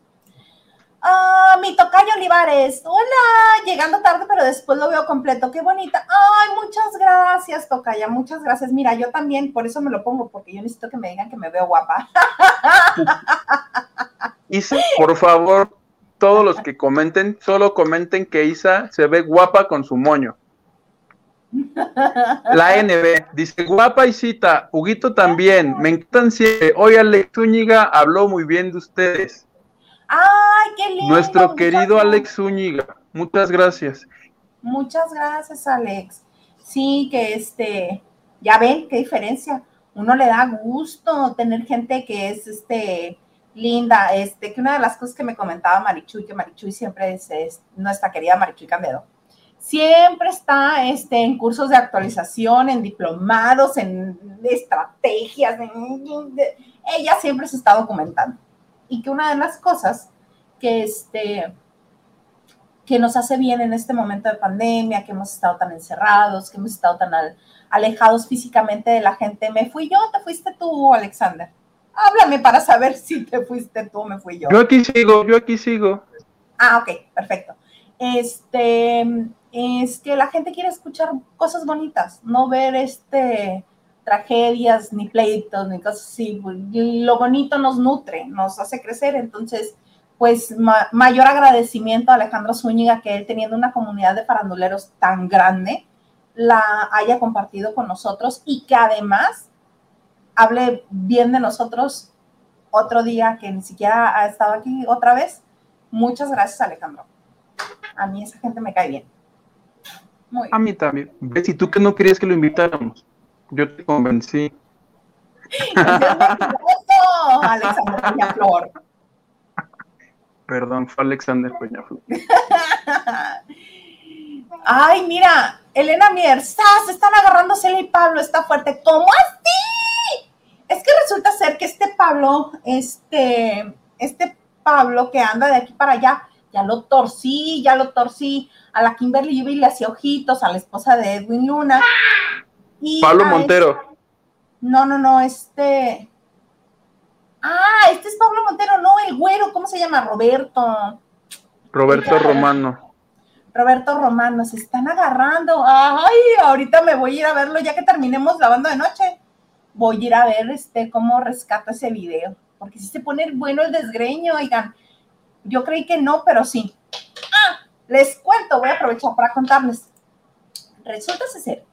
Ah, mi tocayo Olivares. Hola, llegando tarde, pero después lo veo completo. Qué bonita. Ay, muchas gracias, tocaya. Muchas gracias. Mira, yo también, por eso me lo pongo, porque yo necesito que me digan que me veo guapa. Isa, por favor, todos los que comenten, solo comenten que Isa se ve guapa con su moño. La NB dice guapa y cita, Huguito también, me encantan siempre. Hoy Alex Zúñiga habló muy bien de ustedes. ¡Ay, qué lindo! Nuestro querido Alex Zúñiga, muchas gracias. Muchas gracias, Alex. Sí, que este, ya ven qué diferencia. Uno le da gusto tener gente que es este linda, este, que una de las cosas que me comentaba Marichuy, que Marichuy siempre es, nuestra querida Marichuy Candedo, siempre está este, en cursos de actualización, en diplomados, en estrategias, ella siempre se está documentando y que una de las cosas que, este, que nos hace bien en este momento de pandemia, que hemos estado tan encerrados, que hemos estado tan alejados físicamente de la gente, ¿me fui yo te fuiste tú, Alexander? Háblame para saber si te fuiste tú o me fui yo. Yo aquí sigo, yo aquí sigo. Ah, ok, perfecto. Este, es que la gente quiere escuchar cosas bonitas, no ver este, tragedias, ni pleitos, ni cosas así. Lo bonito nos nutre, nos hace crecer. Entonces, pues mayor agradecimiento a Alejandro Zúñiga que él teniendo una comunidad de faranduleros tan grande, la haya compartido con nosotros y que además hable bien de nosotros otro día que ni siquiera ha estado aquí otra vez. Muchas gracias, Alejandro. A mí esa gente me cae bien. Muy A mí también. ¿Ves? ¿Y tú que no querías que lo invitáramos? Yo te convencí. Alexander Peñaflor. Perdón, fue Alexander Peñaflor. Ay, mira, Elena Mier, están agarrando Celia y Pablo, está fuerte. ¿Cómo así? Es que resulta ser que este Pablo, este, este Pablo que anda de aquí para allá, ya lo torcí, ya lo torcí. A la Kimberly y le hacía ojitos, a la esposa de Edwin Luna. Pablo Montero. no, no, no, este. Ah, este es Pablo Montero, no, el güero, ¿cómo se llama? Roberto. Roberto Romano. Roberto Romano, se están agarrando. Ay, ahorita me voy a ir a verlo ya que terminemos lavando de noche. Voy a ir a ver este cómo rescato ese video, porque si se pone bueno el desgreño, oigan. Yo creí que no, pero sí. Ah, les cuento, voy a aprovechar para contarles. Resulta ser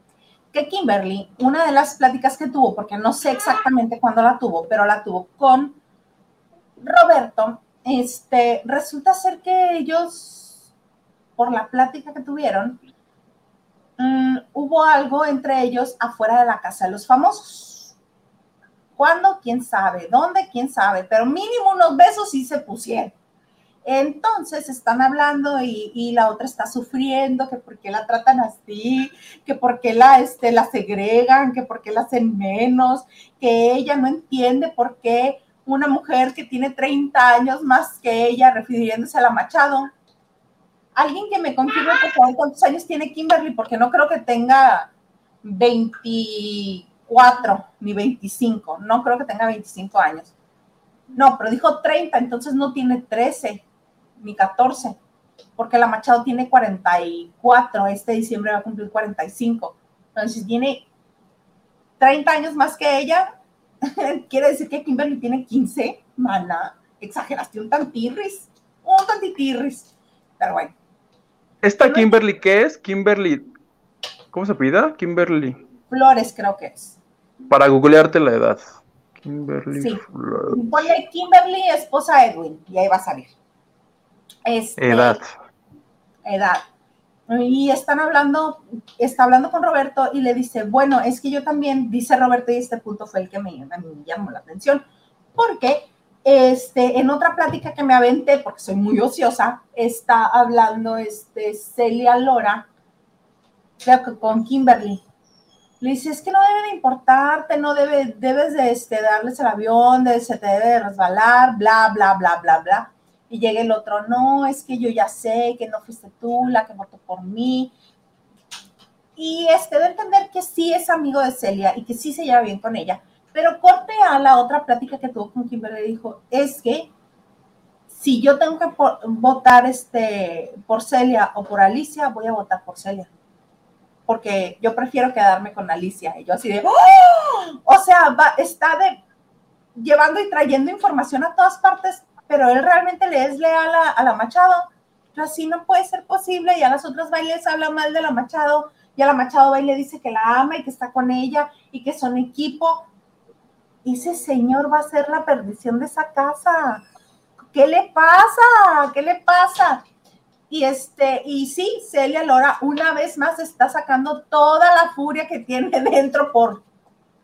que Kimberly, una de las pláticas que tuvo, porque no sé exactamente cuándo la tuvo, pero la tuvo con Roberto, este, resulta ser que ellos, por la plática que tuvieron, mm, hubo algo entre ellos afuera de la casa de los famosos. ¿Cuándo? ¿Quién sabe? ¿Dónde? ¿Quién sabe? Pero mínimo unos besos sí se pusieron. Entonces están hablando y, la otra está sufriendo, que por qué la tratan así, que por qué la, este, la segregan, que por qué la hacen menos, que ella no entiende por qué una mujer que tiene 30 años más que ella, refiriéndose a la Machado. Alguien que me confirme, cuántos años tiene Kimberly, porque no creo que tenga 20, 24 ni 25, no creo que tenga 25 años. No, pero dijo 30, entonces no tiene 13 ni 14, porque la Machado tiene 44, este diciembre va a cumplir 45. Entonces tiene 30 años más que ella, quiere decir que Kimberly tiene 15, mana, exageraste un tantirris, un tantitirris, pero bueno. ¿Esta Kimberly qué es? Kimberly, ¿cómo se pida? Kimberly. Flores creo que es. Para googlearte la edad. Kimberly sí. Ponle Kimberly, esposa Edwin, y ahí va a salir. Este, edad. Edad. Y están hablando, está hablando con Roberto y le dice, bueno, es que yo también, dice Roberto, y este punto fue el que me, me llamó la atención, porque este, en otra plática que me aventé, porque soy muy ociosa, está hablando este, Celia Lora, creo que con Kimberly, le dice, es que no debe de importarte, no debe, debes de este, darles el avión, de, se te debe de resbalar, bla, bla, bla, bla, bla. Y llega el otro, no, es que yo ya sé que no fuiste tú la que votó por mí. Y este de entender que sí es amigo de Celia y que sí se lleva bien con ella. Pero corte a la otra plática que tuvo con Kimberly, dijo, es que si yo tengo que votar este, por Celia o por Alicia, voy a votar por Celia porque yo prefiero quedarme con Alicia. Y yo así de, ¡Oh! o sea, va, está de, llevando y trayendo información a todas partes, pero él realmente le es leal a, la Machado. Pero así no puede ser posible. Y a las otras bailes habla mal de la Machado. Y a la Machado va y le dice que la ama y que está con ella y que son equipo. Ese señor va a ser la perdición de esa casa. ¿Qué le pasa? ¿Qué le pasa? Y, este, y sí, Celia Lora una vez más está sacando toda la furia que tiene dentro por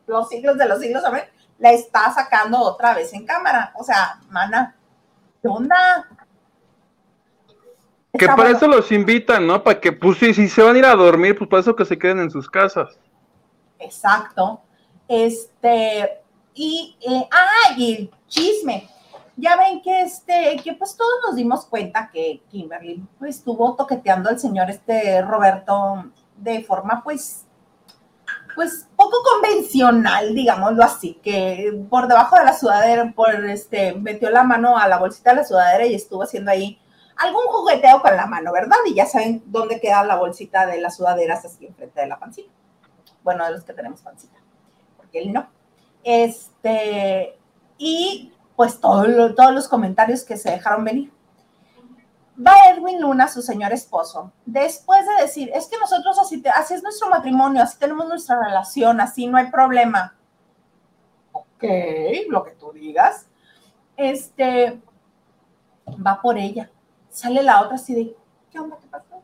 los siglos de los siglos, ¿sabes? La está sacando otra vez en cámara. O sea, mana, ¿qué onda? que para eso los invitan, ¿no? Para que, pues, si, si se van a ir a dormir, pues para eso que se queden en sus casas. Exacto. Este, y, eh, ah, y el chisme ya ven que este, que pues todos nos dimos cuenta que Kimberly pues, estuvo toqueteando al señor este Roberto de forma pues pues poco convencional, digámoslo así, que por debajo de la sudadera, por este, metió la mano a la bolsita de la sudadera y estuvo haciendo ahí algún jugueteo con la mano, ¿verdad? Y ya saben dónde queda la bolsita de las sudaderas así enfrente de la pancita. Bueno, de los que tenemos pancita, porque él no. Este, y pues todos los comentarios que se dejaron venir. Va Edwin Luna, su señor esposo, después de decir, es que nosotros así, así es nuestro matrimonio, así tenemos nuestra relación, así no hay problema. Ok, lo que tú digas. Este, va por ella. Sale la otra así de, ¿qué onda? ¿Qué pasó?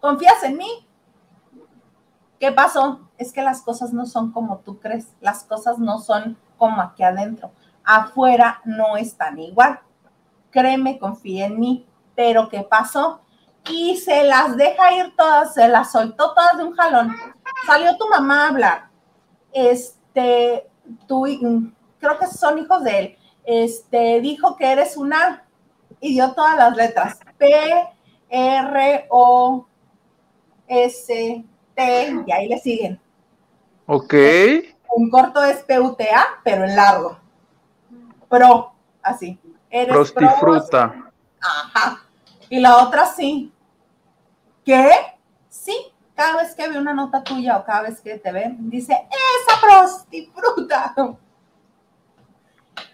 ¿Confías en mí? ¿Qué pasó? Es que las cosas no son como tú crees, las cosas no son como aquí adentro. Afuera no están igual. Créeme, confía en mí. Pero ¿qué pasó? Y se las deja ir todas, se las soltó todas de un jalón. Salió tu mamá a hablar. Este, tú, creo que son hijos de él. Este, dijo que eres una, y dio todas las letras. P, R, O, S, y ahí le siguen. Ok. Un corto es PUTA, pero en largo. Pro, así. Eres Prostifruta. Ajá. Y la otra sí. ¿Qué? Sí. Cada vez que ve una nota tuya o cada vez que te ve, dice, esa prostifruta.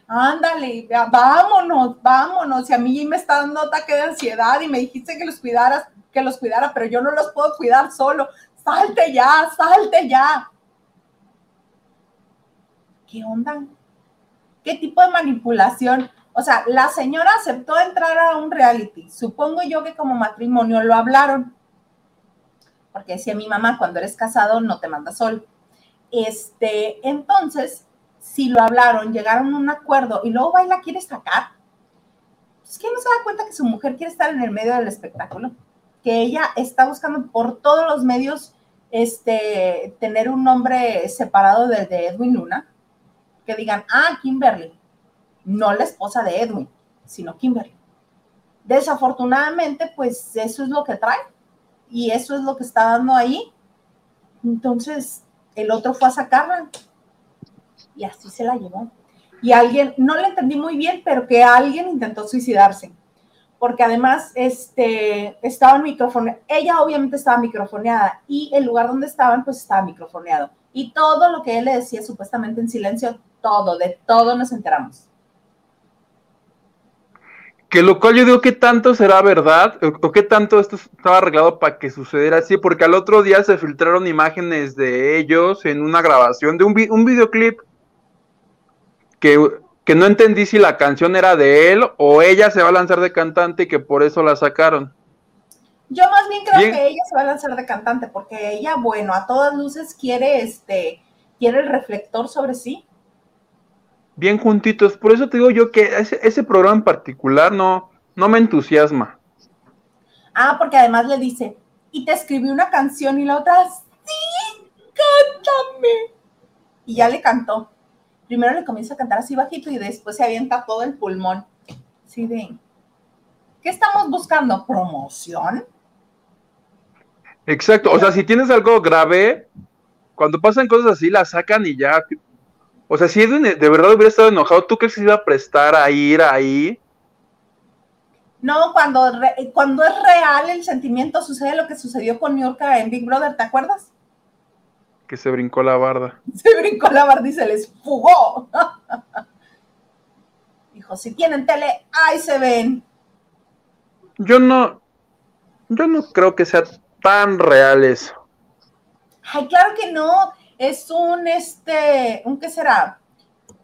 Ándale, vámonos, vámonos. Y a mí me está dando ataque de ansiedad y me dijiste que los cuidaras, que los cuidara, pero yo no los puedo cuidar solo salte ya, salte ya. ¿Qué onda? ¿Qué tipo de manipulación? O sea, la señora aceptó entrar a un reality. Supongo yo que como matrimonio lo hablaron. Porque decía mi mamá, cuando eres casado no te manda sol. Este, entonces, si lo hablaron, llegaron a un acuerdo y luego Baila quiere sacar, pues ¿quién no se da cuenta que su mujer quiere estar en el medio del espectáculo? Que ella está buscando por todos los medios este, tener un nombre separado del de Edwin Luna, que digan, ah, Kimberly, no la esposa de Edwin, sino Kimberly. Desafortunadamente, pues eso es lo que trae y eso es lo que está dando ahí. Entonces, el otro fue a sacarla y así se la llevó. Y alguien, no le entendí muy bien, pero que alguien intentó suicidarse. Porque además este, estaba micrófono, ella obviamente estaba microfoneada y el lugar donde estaban pues estaba microfoneado. Y todo lo que él le decía supuestamente en silencio, todo, de todo nos enteramos. Que lo cual yo digo que tanto será verdad o qué tanto esto estaba arreglado para que sucediera así, porque al otro día se filtraron imágenes de ellos en una grabación de un, un videoclip que, que, no entendí si la canción era de él o ella se va a lanzar de cantante y que por eso la sacaron. Yo más bien creo que ella se va a lanzar de cantante porque ella, bueno, a todas luces quiere este, quiere el reflector sobre sí bien juntitos. Por eso te digo yo que ese, ese programa en particular no, no me entusiasma. Ah, porque además le dice, y te escribí una canción y la otra, sí, cántame. Y ya le cantó. Primero le comienza a cantar así bajito y después se avienta todo el pulmón. Sí, de, ¿qué estamos buscando? ¿Promoción? Exacto, o sea, si tienes algo grave, cuando pasan cosas así, la sacan y ya o sea, si Edwin de verdad hubiera estado enojado, ¿tú crees que se iba a prestar a ir ahí? No, cuando, cuando es real el sentimiento, sucede lo que sucedió con Yorka en Big Brother, ¿te acuerdas? Que se brincó la barda. Se brincó la barda y se les fugó. Dijo, si tienen tele, ahí se ven. Yo no, yo no creo que sea tan real eso. Ay, claro que no es un, este, un, ¿qué será?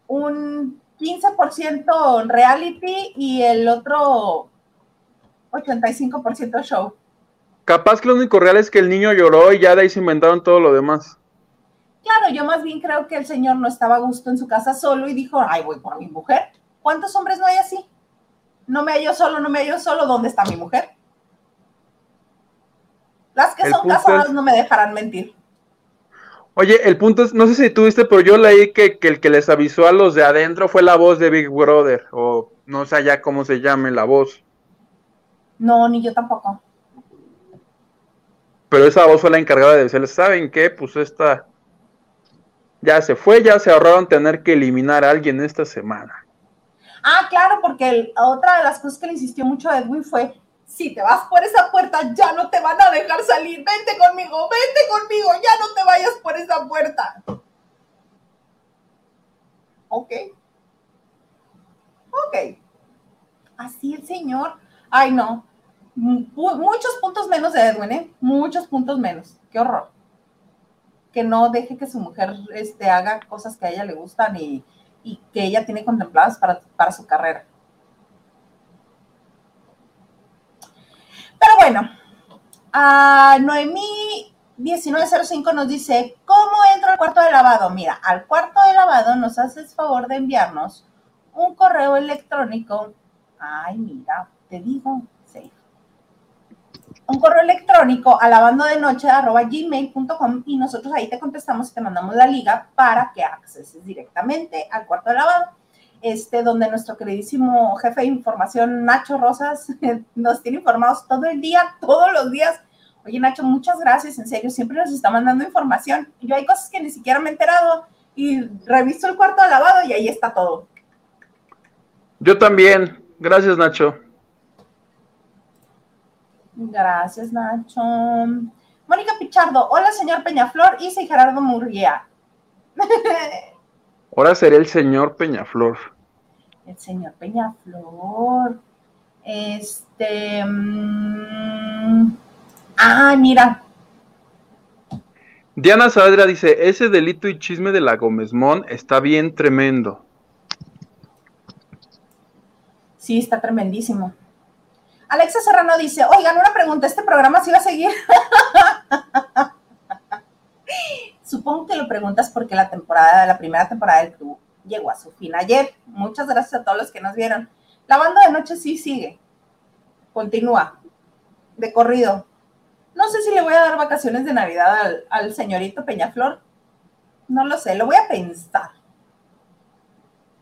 Un 15% reality y el otro 85% show. Capaz que lo único real es que el niño lloró y ya de ahí se inventaron todo lo demás. Claro, yo más bien creo que el señor no estaba a gusto en su casa solo y dijo, ay, voy por mi mujer. ¿Cuántos hombres no hay así? No me hallo solo, no me hallo solo, ¿dónde está mi mujer? Las que son casadas no me dejarán mentir. Oye, el punto es, no sé si tuviste, pero yo leí que, el que les avisó a los de adentro fue la voz de Big Brother, o no sé ya cómo se llame la voz. No, ni yo tampoco. Pero esa voz fue la encargada de decirles, ¿saben qué? Pues esta ya se fue, ya se ahorraron tener que eliminar a alguien esta semana. Ah, claro, porque otra de las cosas que le insistió mucho a Edwin fue, si te vas por esa puerta, ya no te van a dejar salir. Vente conmigo, vente conmigo, ya no te vayas por esa puerta. Ok. Ok. Así el señor. Ay, no. Muchos puntos menos de Edwin, ¿eh? Muchos puntos menos. Qué horror. Que no deje que su mujer este, haga cosas que a ella le gustan y, que ella tiene contempladas para, para su carrera. Pero bueno, a Noemí 1905 nos dice, ¿cómo entro al cuarto de lavado? Mira, al cuarto de lavado nos haces favor de enviarnos un correo electrónico. Ay, mira, te digo, sí. Un correo electrónico a lavando de noche gmail.com y nosotros ahí te contestamos y te mandamos la liga para que acceses directamente al cuarto de lavado este, donde nuestro queridísimo jefe de información, Nacho Rosas, nos tiene informados todo el día, todos los días. Oye, Nacho, muchas gracias, en serio, siempre nos está mandando información. Yo hay cosas que ni siquiera me he enterado y reviso el cuarto de lavado y ahí está todo. Yo también. Gracias, Nacho. Gracias, Nacho. Mónica Pichardo, hola, señor Peñaflor y soy Gerardo Murguía. Ahora seré el señor Peñaflor. El señor Peñaflor. Este. Mm, ah, mira. Diana Sadra dice: Ese delito y chisme de la Gómezmón está bien tremendo. Sí, está tremendísimo. Alexa Serrano dice: Oigan, una pregunta, ¿este programa sí va a seguir? Supongo que lo preguntas porque la temporada, la primera temporada del club llegó a su fin ayer. Muchas gracias a todos los que nos vieron. La banda de noche sí sigue. Continúa. De corrido. No sé si le voy a dar vacaciones de Navidad al, señorito Peñaflor. No lo sé, lo voy a pensar.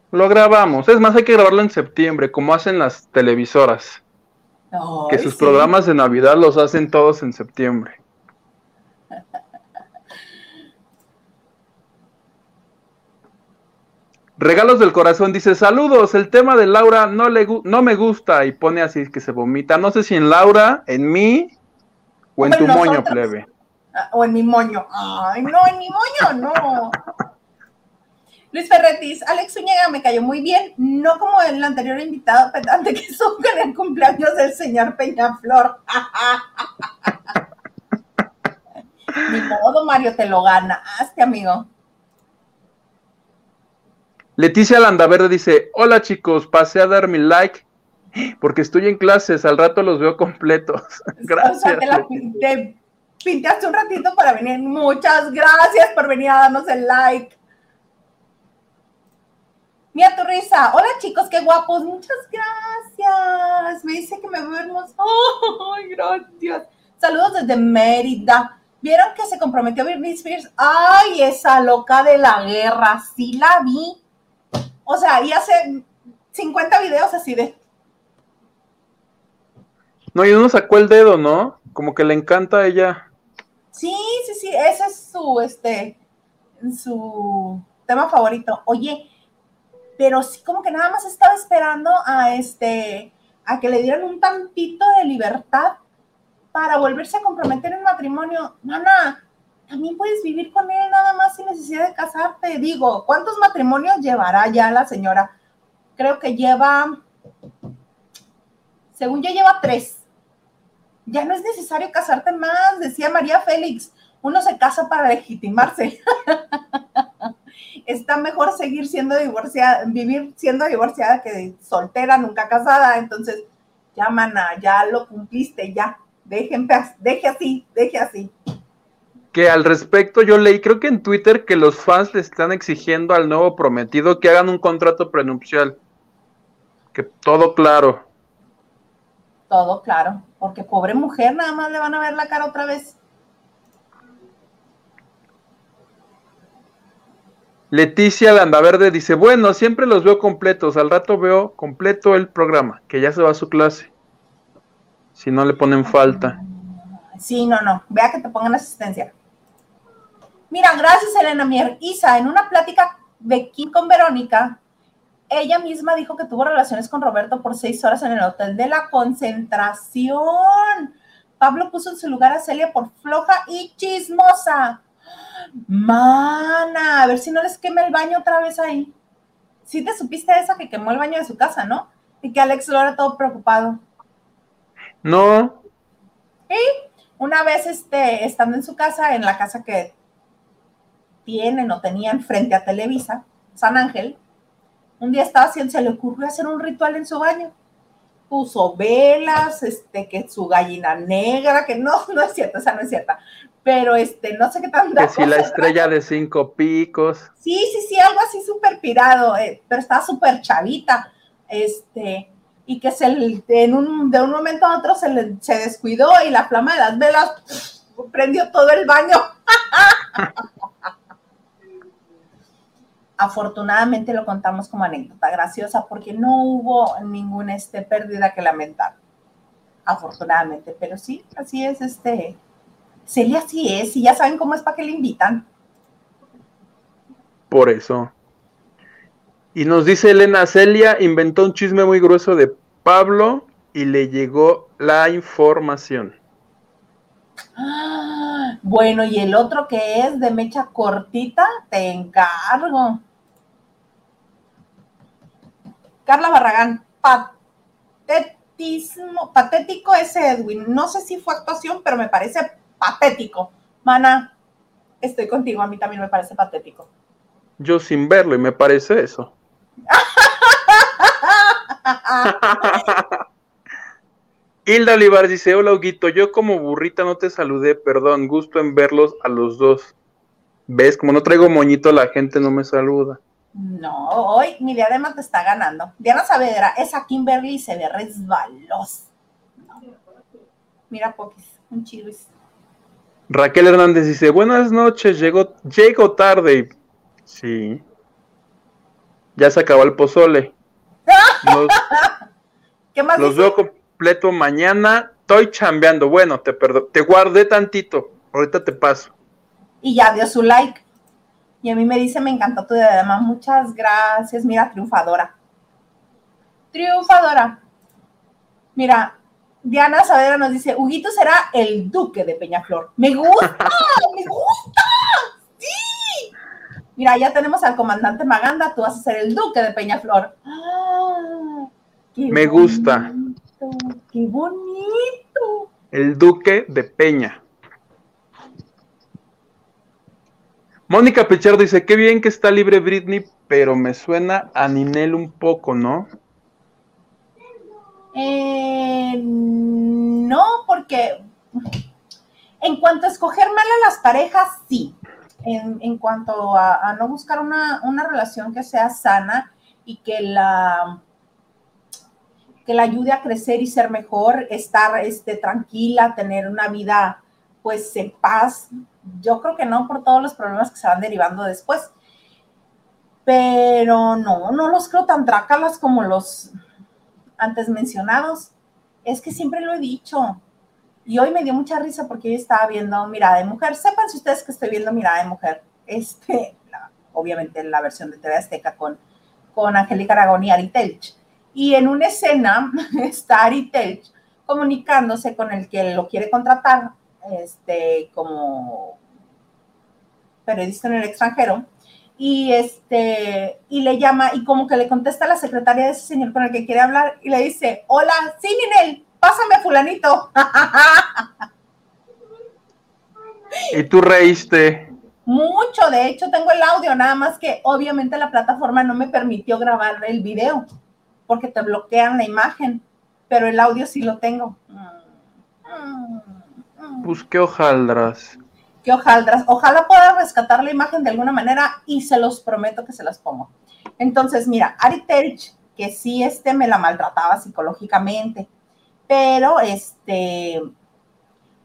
Lo grabamos. Es más, hay que grabarlo en septiembre, como hacen las televisoras. que sus programas de Navidad los hacen todos en septiembre. Regalos del corazón dice, saludos, el tema de Laura no, le no me gusta y pone así que se vomita. No sé si en Laura, en mí o en tu moño, plebe. Ah, o en mi moño. Ay, no, en mi moño, no. Luis Ferretis, Alex Zúñiga me cayó muy bien, no como el anterior invitado pedante que supo en el cumpleaños del señor Peñaflor. Ni modo, Mario, te lo ganaste, amigo. Leticia Landaverde dice, hola chicos, pasé a dar mi like porque estoy en clases, al rato los veo completos. Gracias. te, pintaste un ratito para venir. Muchas gracias por venir a darnos el like. Mira tu risa. Hola chicos, qué guapos. Muchas gracias. Me dice que me veo hermoso. Ay, gracias. Saludos desde Mérida. ¿Vieron que se comprometió Britney Spears? Ay, esa loca de la guerra. Sí la vi. O sea, y hace 50 videos así de. No, y uno sacó el dedo, ¿no? Como que le encanta a ella. Sí, sí, sí. Ese es su, este, su tema favorito. Oye, pero sí como que nada más estaba esperando a este a que le dieran un tantito de libertad para volverse a comprometer en matrimonio. Nana, también puedes vivir con él nada más sin necesidad de casarte. Digo, ¿cuántos matrimonios llevará ya la señora? Creo que lleva, según yo, lleva tres. Ya no es necesario casarte más, decía María Félix. Uno se casa para legitimarse. está mejor seguir siendo divorciada, vivir siendo divorciada que soltera, nunca casada. Entonces, ya, mana, ya lo cumpliste, ya. Dejen, deje así, deje así. Que al respecto yo leí, creo que en Twitter, que los fans le están exigiendo al nuevo prometido que hagan un contrato prenupcial. Que todo claro. Todo claro, porque pobre mujer, nada más le van a ver la cara otra vez. Leticia Landaverde dice, bueno, siempre los veo completos, al rato veo completo el programa, que ya se va a su clase. Si no le ponen falta. Sí, no, no, vea que te pongan asistencia. Mira, gracias Elena Mier. Isa, en una plática de Kim con Verónica, ella misma dijo que tuvo relaciones con Roberto por seis horas en el hotel de la concentración. Pablo puso en su lugar a Celia por floja y chismosa. Mana, a ver si no les quema el baño otra vez ahí. Sí te supiste esa que quemó el baño de su casa, ¿no? Y que Alex lo era todo preocupado. No. Y una vez este, estando en su casa, en la casa que tienen o tenían frente a Televisa, San Ángel, un día estaba haciendo, se le ocurrió hacer un ritual en su baño. Puso velas, este, que su gallina negra, que no, no es cierto, esa no es cierta pero este, no sé qué tan... Que si la estrella de cinco picos. Sí, sí, sí, algo así súper pirado, eh, pero está súper chavita, este, y que se, en un, de un momento a otro se, le, se descuidó y la flama de las velas prendió todo el baño. Afortunadamente lo contamos como anécdota graciosa porque no hubo ninguna este, pérdida que lamentar. Afortunadamente, pero sí, así es este Celia sí es, y ya saben cómo es para que le invitan. Por eso. Y nos dice Elena, Celia inventó un chisme muy grueso de Pablo y le llegó la información. Ah, bueno, y el otro que es de mecha cortita, te encargo. Carla Barragán, patetismo, patético ese Edwin. No sé si fue actuación, pero me parece patético. Mana, estoy contigo, a mí también me parece patético. Yo sin verlo y me parece eso. Hilda Olivar dice, hola Huguito, yo como burrita no te saludé, perdón, gusto en verlos a los dos. ¿Ves? Como no traigo moñito, la gente no me saluda. No, hoy mi diadema te está ganando. Diana Saavedra, esa Kimberly se ve resbalos. Mira, Pokis, un chivis. Raquel Hernández dice, buenas noches, llego, llego tarde. Sí. Ya se acabó el pozole. Los, ¿Qué más los veo completo mañana. Estoy chambeando. Bueno, te te guardé tantito. Ahorita te paso. Y ya dio su like. Y a mí me dice, me encantó tu diadema, muchas gracias. Mira, triunfadora. Triunfadora. Mira, Diana Saavedra nos dice, Huguito será el duque de Peñaflor. Me gusta, me gusta. Sí. Mira, ya tenemos al comandante Maganda, tú vas a ser el duque de Peñaflor. Ah, me gusta. Qué bonito. El duque de Peña. Mónica Pichardo dice, qué bien que está libre Britney, pero me suena a Ninel un poco, ¿no? Eh, no, porque en cuanto a escoger mal a las parejas, sí. En, cuanto a, no buscar una, relación que sea sana y que la, que la ayude a crecer y ser mejor, estar este, tranquila, tener una vida pues en paz. Yo creo que no por todos los problemas que se van derivando después. Pero no, no los creo tan trácalas como los, antes mencionados, es que siempre lo he dicho. Y hoy me dio mucha risa porque yo estaba viendo Mirada de Mujer. Sepan si ustedes que estoy viendo Mirada de Mujer. Este, obviamente la versión de TV Azteca con, con Angélica Aragón y Ari Telch. Y en una escena está Ari Telch comunicándose con el que lo quiere contratar este, como periodista en el extranjero y este y le llama y como que le contesta a la secretaria de ese señor con el que quiere hablar y le dice, hola, sí, Ninel, pásame a fulanito. Y tú reíste. Mucho, de hecho tengo el audio, nada más que obviamente la plataforma no me permitió grabar el video porque te bloquean la imagen, pero el audio sí lo tengo. Pues qué hojaldras que ojalá pueda rescatar la imagen de alguna manera y se los prometo que se las pongo. Entonces, mira, Ari Terich, que sí este me la maltrataba psicológicamente, pero este,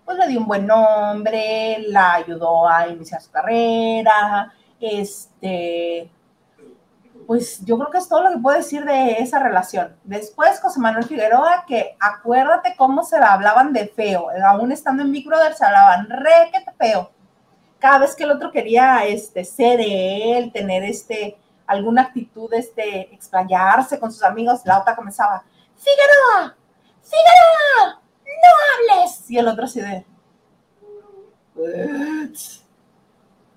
pues le dio un buen nombre, la ayudó a iniciar su carrera, este, pues yo creo que es todo lo que puedo decir de esa relación. Después, José Manuel Figueroa, que acuérdate cómo se hablaban de feo, aún estando en Big Brother se hablaban re que feo. Cada vez que el otro quería este, ser él, tener este, alguna actitud, este, explayarse con sus amigos, la otra comenzaba, Figueroa, Figueroa, no hables. Y el otro así de...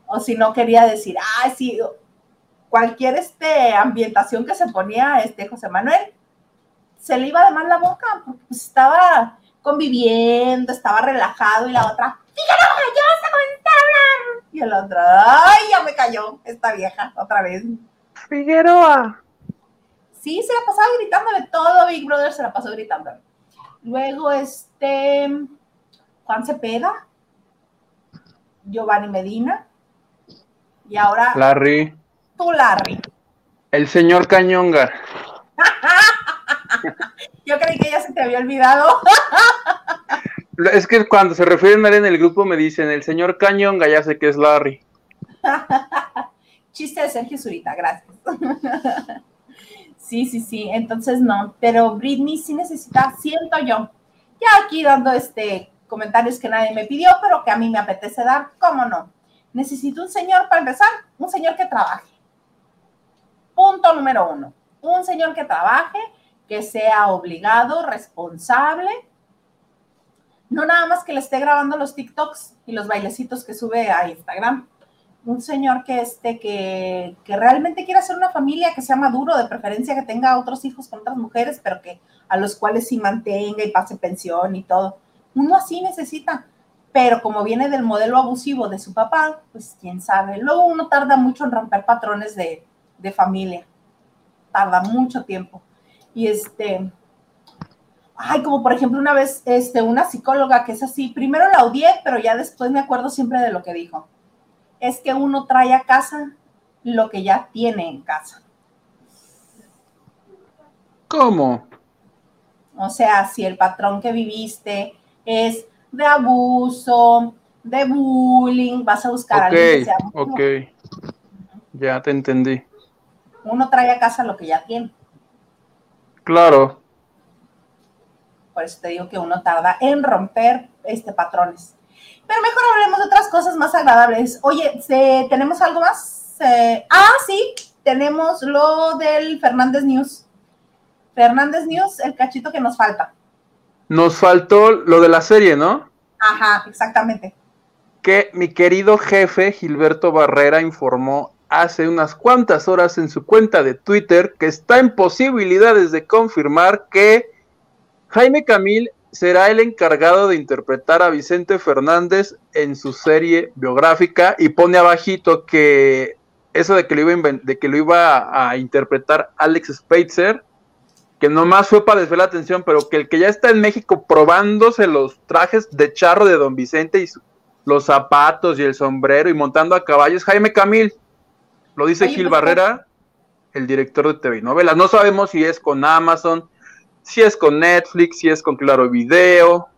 O si no quería decir, ah, sí, cualquier este, ambientación que se ponía este José Manuel, se le iba de mal la boca, porque pues, estaba conviviendo, estaba relajado y la otra, Fíjate, ya vas a comenzar a hablar. Y el otro, ay, ya me cayó esta vieja otra vez. Figueroa. Sí, se la pasaba gritándole todo, Big Brother se la pasó gritando. Luego, este, Juan Cepeda, Giovanni Medina, y ahora... Larry. Tú, Larry. El señor Cañonga. Yo creí que ya se te había olvidado. Es que cuando se refieren a él en el grupo me dicen, el señor Cañonga, ya sé que es Larry. Chiste de Sergio Zurita, gracias. sí, sí, sí, entonces no, pero Britney sí necesita, siento yo, ya aquí dando este comentarios que nadie me pidió, pero que a mí me apetece dar, ¿cómo no? Necesito un señor para empezar, un señor que trabaje. Punto número uno, un señor que trabaje, que sea obligado, responsable, no nada más que le esté grabando los TikToks y los bailecitos que sube a Instagram. Un señor que, este, que, que realmente quiera hacer una familia, que sea maduro, de preferencia que tenga otros hijos con otras mujeres, pero que a los cuales sí mantenga y pase pensión y todo. Uno así necesita. Pero como viene del modelo abusivo de su papá, pues quién sabe. Luego uno tarda mucho en romper patrones de, de familia. Tarda mucho tiempo. Y este, ay, como por ejemplo una vez, este, una psicóloga que es así, primero la odié, pero ya después me acuerdo siempre de lo que dijo. Es que uno trae a casa lo que ya tiene en casa. ¿Cómo? O sea, si el patrón que viviste es de abuso, de bullying, vas a buscar a alguien que sea Ok, ya te entendí. Uno trae a casa lo que ya tiene. Claro. Por eso te digo que uno tarda en romper este, patrones. Pero mejor hablemos de otras cosas más agradables. Oye, ¿tenemos algo más? Eh, ah, sí, tenemos lo del Fernández News. Fernández News, el cachito que nos falta. Nos faltó lo de la serie, ¿no? Ajá, exactamente. Que mi querido jefe Gilberto Barrera informó hace unas cuantas horas en su cuenta de Twitter que está en posibilidades de confirmar que Jaime Camil será el encargado de interpretar a Vicente Fernández en su serie biográfica y pone abajito que eso de que lo iba a, de que lo iba a, interpretar Alex Spitzer, que nomás fue para desviar la atención, pero que el que ya está en México probándose los trajes de charro de Don Vicente y los zapatos y el sombrero y montando a caballos, Jaime Camil. Lo dice Gil Barrera, el director de TV novelas. No sabemos si es con Amazon, si es con Netflix, si es con Claro Video.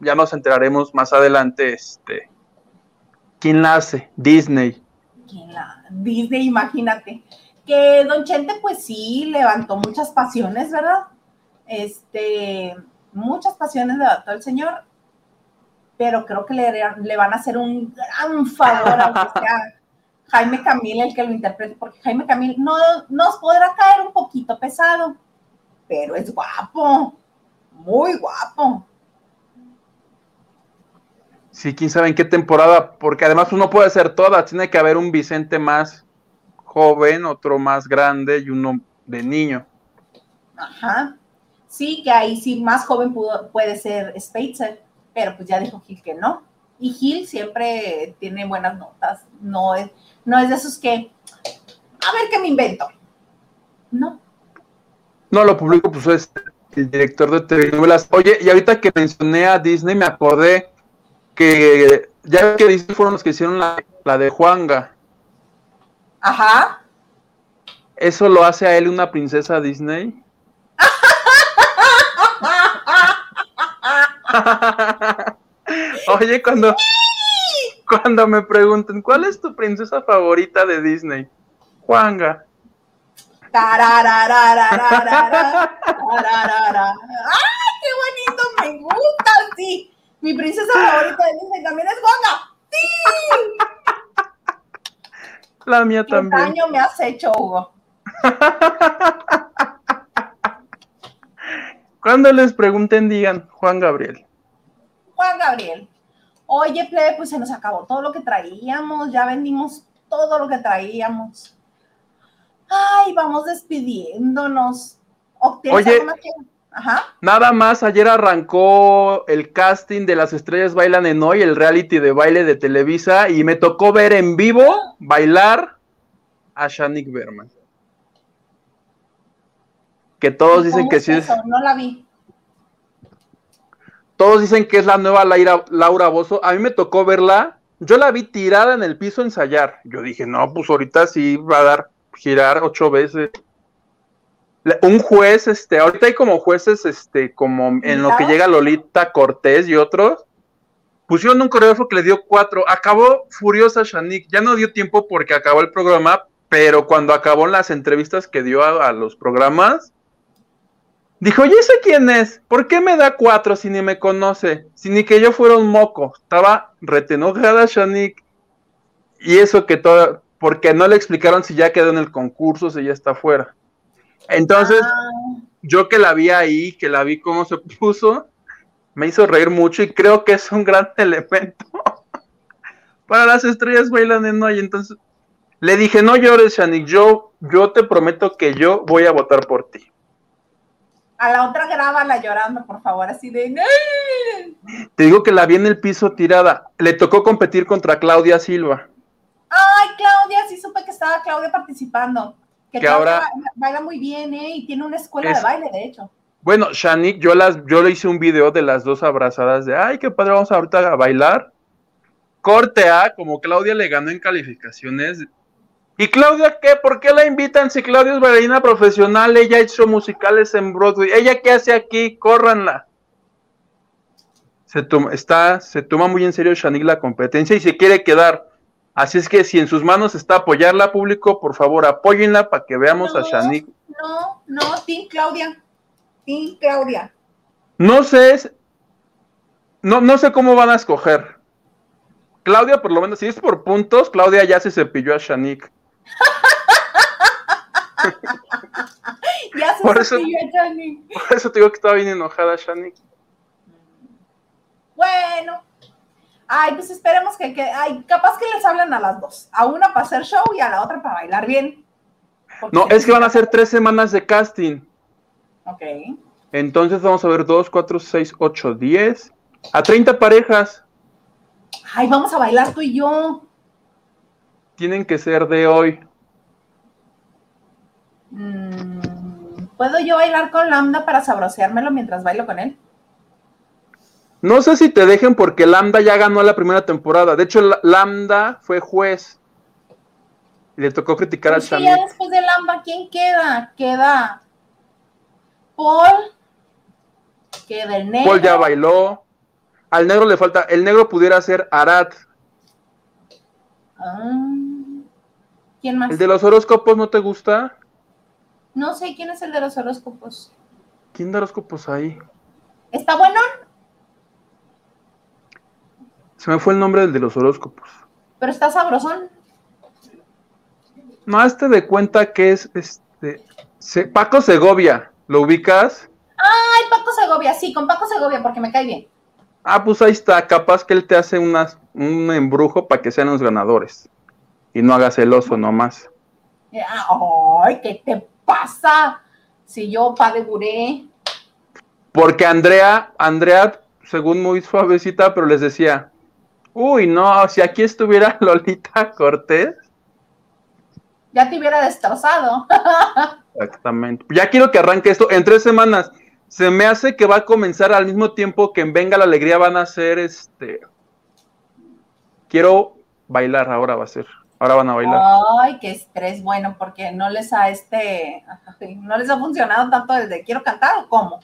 Ya nos enteraremos más adelante este quién la hace, Disney. ¿Quién la? Disney, imagínate. Que Don Chente, pues sí, levantó muchas pasiones, ¿verdad? Este, muchas pasiones levantó el señor, pero creo que le, le van a hacer un gran favor, aunque sea Jaime Camil el que lo interprete, porque Jaime Camil no nos podrá caer un poquito pesado, pero es guapo, muy guapo. Sí, quién sabe en qué temporada, porque además uno puede ser toda, tiene que haber un Vicente más joven, otro más grande y uno de niño. Ajá. Sí, que ahí sí más joven puede ser Spitzer, pero pues ya dijo Gil que no. Y Gil siempre tiene buenas notas, no es, no es de esos que, a ver qué me invento. No. No, lo publico, pues es el director de telenovelas. Oye, y ahorita que mencioné a Disney, me acordé que ya que Disney fueron los que hicieron la, la de Juanga. Ajá. ¿Eso lo hace a él una princesa Disney? Oye, cuando, cuando me pregunten, ¿cuál es tu princesa favorita de Disney? Juanga. ¡Ay, qué bonito! Me gusta, sí. Mi princesa favorita de Disney también es Juanga. ¡Sí! La mía también. ¿Qué daño me has hecho, Hugo? Cuando les pregunten, digan Juan Gabriel. Juan Gabriel. Oye, plebe, pues se nos acabó todo lo que traíamos, ya vendimos todo lo que traíamos. Ay, vamos despidiéndonos. Oye, nada más ayer arrancó el casting de Las Estrellas Bailan en Hoy, el reality de baile de Televisa, y me tocó ver en vivo bailar a Shanik Berman. Que todos dicen que sí es. No la vi. Todos dicen que es la nueva Laura, Laura Bozo. A mí me tocó verla. Yo la vi tirada en el piso ensayar. Yo dije, no, pues ahorita sí va a dar girar ocho veces. Un juez, este, ahorita hay como jueces, este, como en lo que llega Lolita Cortés y otros. Pusieron un coreógrafo que le dio cuatro. Acabó furiosa Shanik. Ya no dio tiempo porque acabó el programa, pero cuando acabó las entrevistas que dio a los programas, Dijo, ¿y ese quién es? ¿Por qué me da cuatro si ni me conoce? Si ni que yo fuera un moco. Estaba retenojada Shanik. Y eso que todo, porque no le explicaron si ya quedó en el concurso, si ya está fuera. Entonces, ah. yo que la vi ahí, que la vi cómo se puso, me hizo reír mucho y creo que es un gran elemento para las estrellas bailan en hoy. Entonces, le dije, no llores, Shanik, yo, yo te prometo que yo voy a votar por ti. A la otra grábala llorando, por favor, así de. Te digo que la vi en el piso tirada. Le tocó competir contra Claudia Silva. Ay, Claudia, sí supe que estaba Claudia participando. Que, ahora baila muy bien, ¿eh? Y tiene una escuela de baile, de hecho. Bueno, Shanik, yo las, yo le hice un video de las dos abrazadas de, ay, qué padre, vamos ahorita a bailar. Corte A, como Claudia le ganó en calificaciones, ¿Y Claudia qué? ¿Por qué la invitan si Claudia es bailarina profesional? Ella ha hecho musicales en Broadway. ¿Ella qué hace aquí? Córranla. Se toma, está, se toma muy en serio Shanik la competencia y se quiere quedar. Así es que si en sus manos está apoyarla, público, por favor, apóyenla para que veamos a Shanik. No, no, Team Claudia. Team Claudia. No sé, no, no sé cómo van a escoger. Claudia, por lo menos, si es por puntos, Claudia ya se cepilló a Shanik ya se Por eso- Shani. Por eso te digo que estaba bien enojada, Shani. Bueno. Ay, pues esperemos que, que ay, capaz que les hablan a las dos. A una para hacer show y a la otra para bailar bien. Porque No, es que van a ser tres semanas de casting. Ok. Entonces vamos a ver 2, 4, 6, 8, 10. A 30 parejas. Ay, vamos a bailar tú y yo. Tienen que ser de hoy. Mm, ¿Puedo yo bailar con Lambda para sabroseármelo mientras bailo con él? No sé si te dejen porque Lambda ya ganó la primera temporada. De hecho, La- Lambda fue juez. Y le tocó criticar a Es que Shani. ya después de Lambda, ¿quién queda? Queda Paul, queda el negro. Paul ya bailó. Al negro le falta. El negro pudiera ser Arad. Ah, ¿Quién más? ¿El de los horóscopos no te gusta? No sé quién es el de los horóscopos. ¿Quién da horóscopos ahí? ¿Está bueno? Se me fue el nombre del de los horóscopos. Pero está sabrosón. No, este de cuenta que es este. Se- Paco Segovia. ¿Lo ubicas? Ay, Paco Segovia, sí, con Paco Segovia, porque me cae bien. Ah, pues ahí está. Capaz que él te hace unas, un embrujo para que sean los ganadores. Y no hagas el oso nomás. Ay, ¿qué te pasa? Si yo padeburé. Porque Andrea, Andrea, según muy suavecita, pero les decía, uy, no, si aquí estuviera Lolita Cortés, Ya te hubiera destrozado. exactamente. Ya quiero que arranque esto en tres semanas. Se me hace que va a comenzar al mismo tiempo que en Venga la Alegría van a hacer este. Quiero bailar, ahora va a ser. Ahora van a bailar. Ay, qué estrés, bueno, porque no les ha este, no les ha funcionado tanto desde quiero cantar o cómo.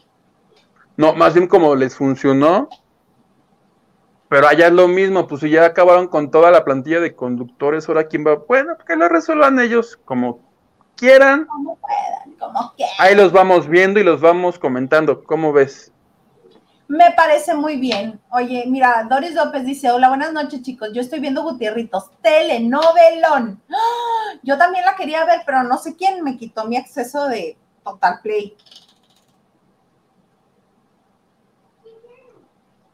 No, más bien como les funcionó. Pero allá es lo mismo, pues si ya acabaron con toda la plantilla de conductores, ahora quién va. Bueno, que lo resuelvan ellos como quieran. Como puedan, como quieran. Ahí los vamos viendo y los vamos comentando. ¿Cómo ves? Me parece muy bien. Oye, mira, Doris López dice, hola, buenas noches, chicos. Yo estoy viendo Gutierritos, telenovelón. Yo también la quería ver, pero no sé quién me quitó mi acceso de Total Play.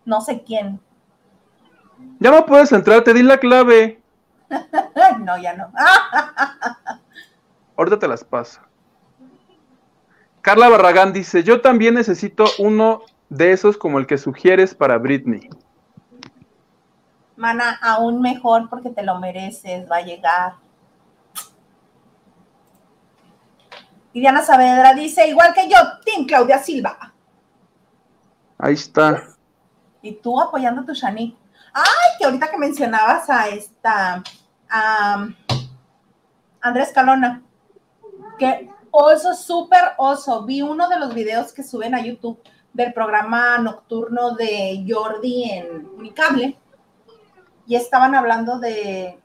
No sé quién. Ya no puedes entrar, te di la clave. No, ya no. Ah, Ahorita te las paso. Carla Barragán dice, yo también necesito uno de esos como el que sugieres para Britney. Mana, aún mejor porque te lo mereces, va a llegar. Y Diana Saavedra dice, igual que yo, Team Claudia Silva. Ahí está. Y tú apoyando a tu Shanique. Ay, que ahorita que mencionabas a esta, a Andrés Calona, que oso, súper oso. Vi uno de los videos que suben a YouTube del programa nocturno de Jordi en Unicable y estaban hablando de,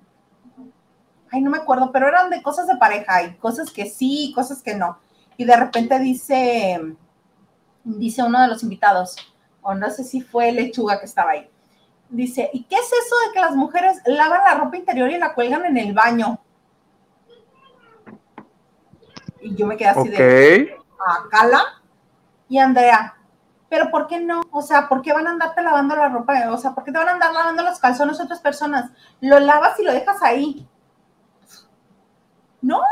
ay, no me acuerdo, pero eran de cosas de pareja y cosas que sí, y cosas que no. Y de repente dice, dice uno de los invitados, o no sé si fue Lechuga que estaba ahí. Dice, ¿y qué es eso de que las mujeres lavan la ropa interior y la cuelgan en el baño? Y yo me quedé así de, ¿acala? Y Andrea, ¿pero por qué no? O sea, ¿por qué van a andarte lavando la ropa? O sea, ¿por qué te van a andar lavando los calzones otras personas? Lo lavas y lo dejas ahí. No.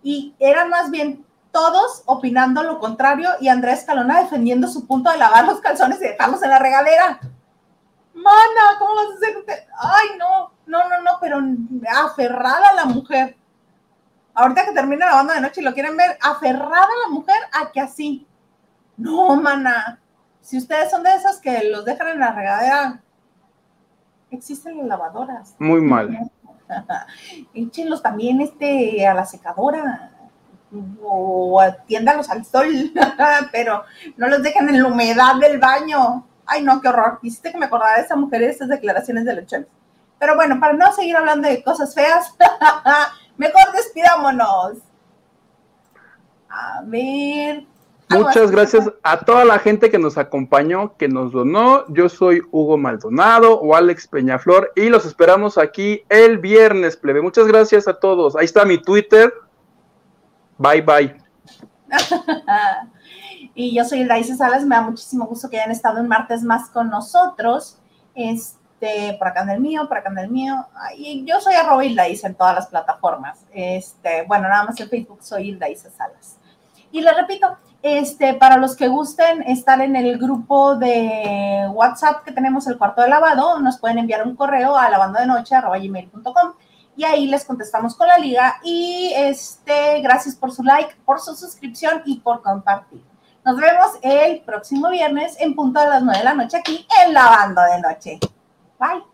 Y eran más bien todos opinando lo contrario y Andrea Escalona defendiendo su punto de lavar los calzones y dejarlos en la regadera. Mana, ¿cómo vas a hacer? Ay, no, no, no, no, pero aferrada la mujer. Ahorita que termina lavando de noche y lo quieren ver, aferrada la mujer a que así. No, mana. Si ustedes son de esas que los dejan en la regadera, existen las lavadoras. Muy mal. Échenlos también este, a la secadora o atiéndalos al sol, pero no los dejen en la humedad del baño. Ay, no, qué horror. Hiciste que me acordara de esa mujer y de esas declaraciones de Lechel. Pero bueno, para no seguir hablando de cosas feas, mejor despidámonos. A ver. Muchas gracias a toda la gente que nos acompañó, que nos donó. Yo soy Hugo Maldonado o Alex Peñaflor y los esperamos aquí el viernes, plebe. Muchas gracias a todos. Ahí está mi Twitter. Bye, bye. y yo soy Eldaísa Salas. Me da muchísimo gusto que hayan estado un martes más con nosotros. Este, por acá en el mío, por acá en el mío. Y yo soy arroba Hildaísa en todas las plataformas. Este, bueno, nada más en Facebook soy Hildaísa Salas. Y les repito, este, para los que gusten estar en el grupo de WhatsApp que tenemos el cuarto de lavado, nos pueden enviar un correo a lavandodenoche.com y ahí les contestamos con la liga. Y este, gracias por su like, por su suscripción y por compartir. Nos vemos el próximo viernes en punto de las 9 de la noche aquí en Lavando de Noche. Bye.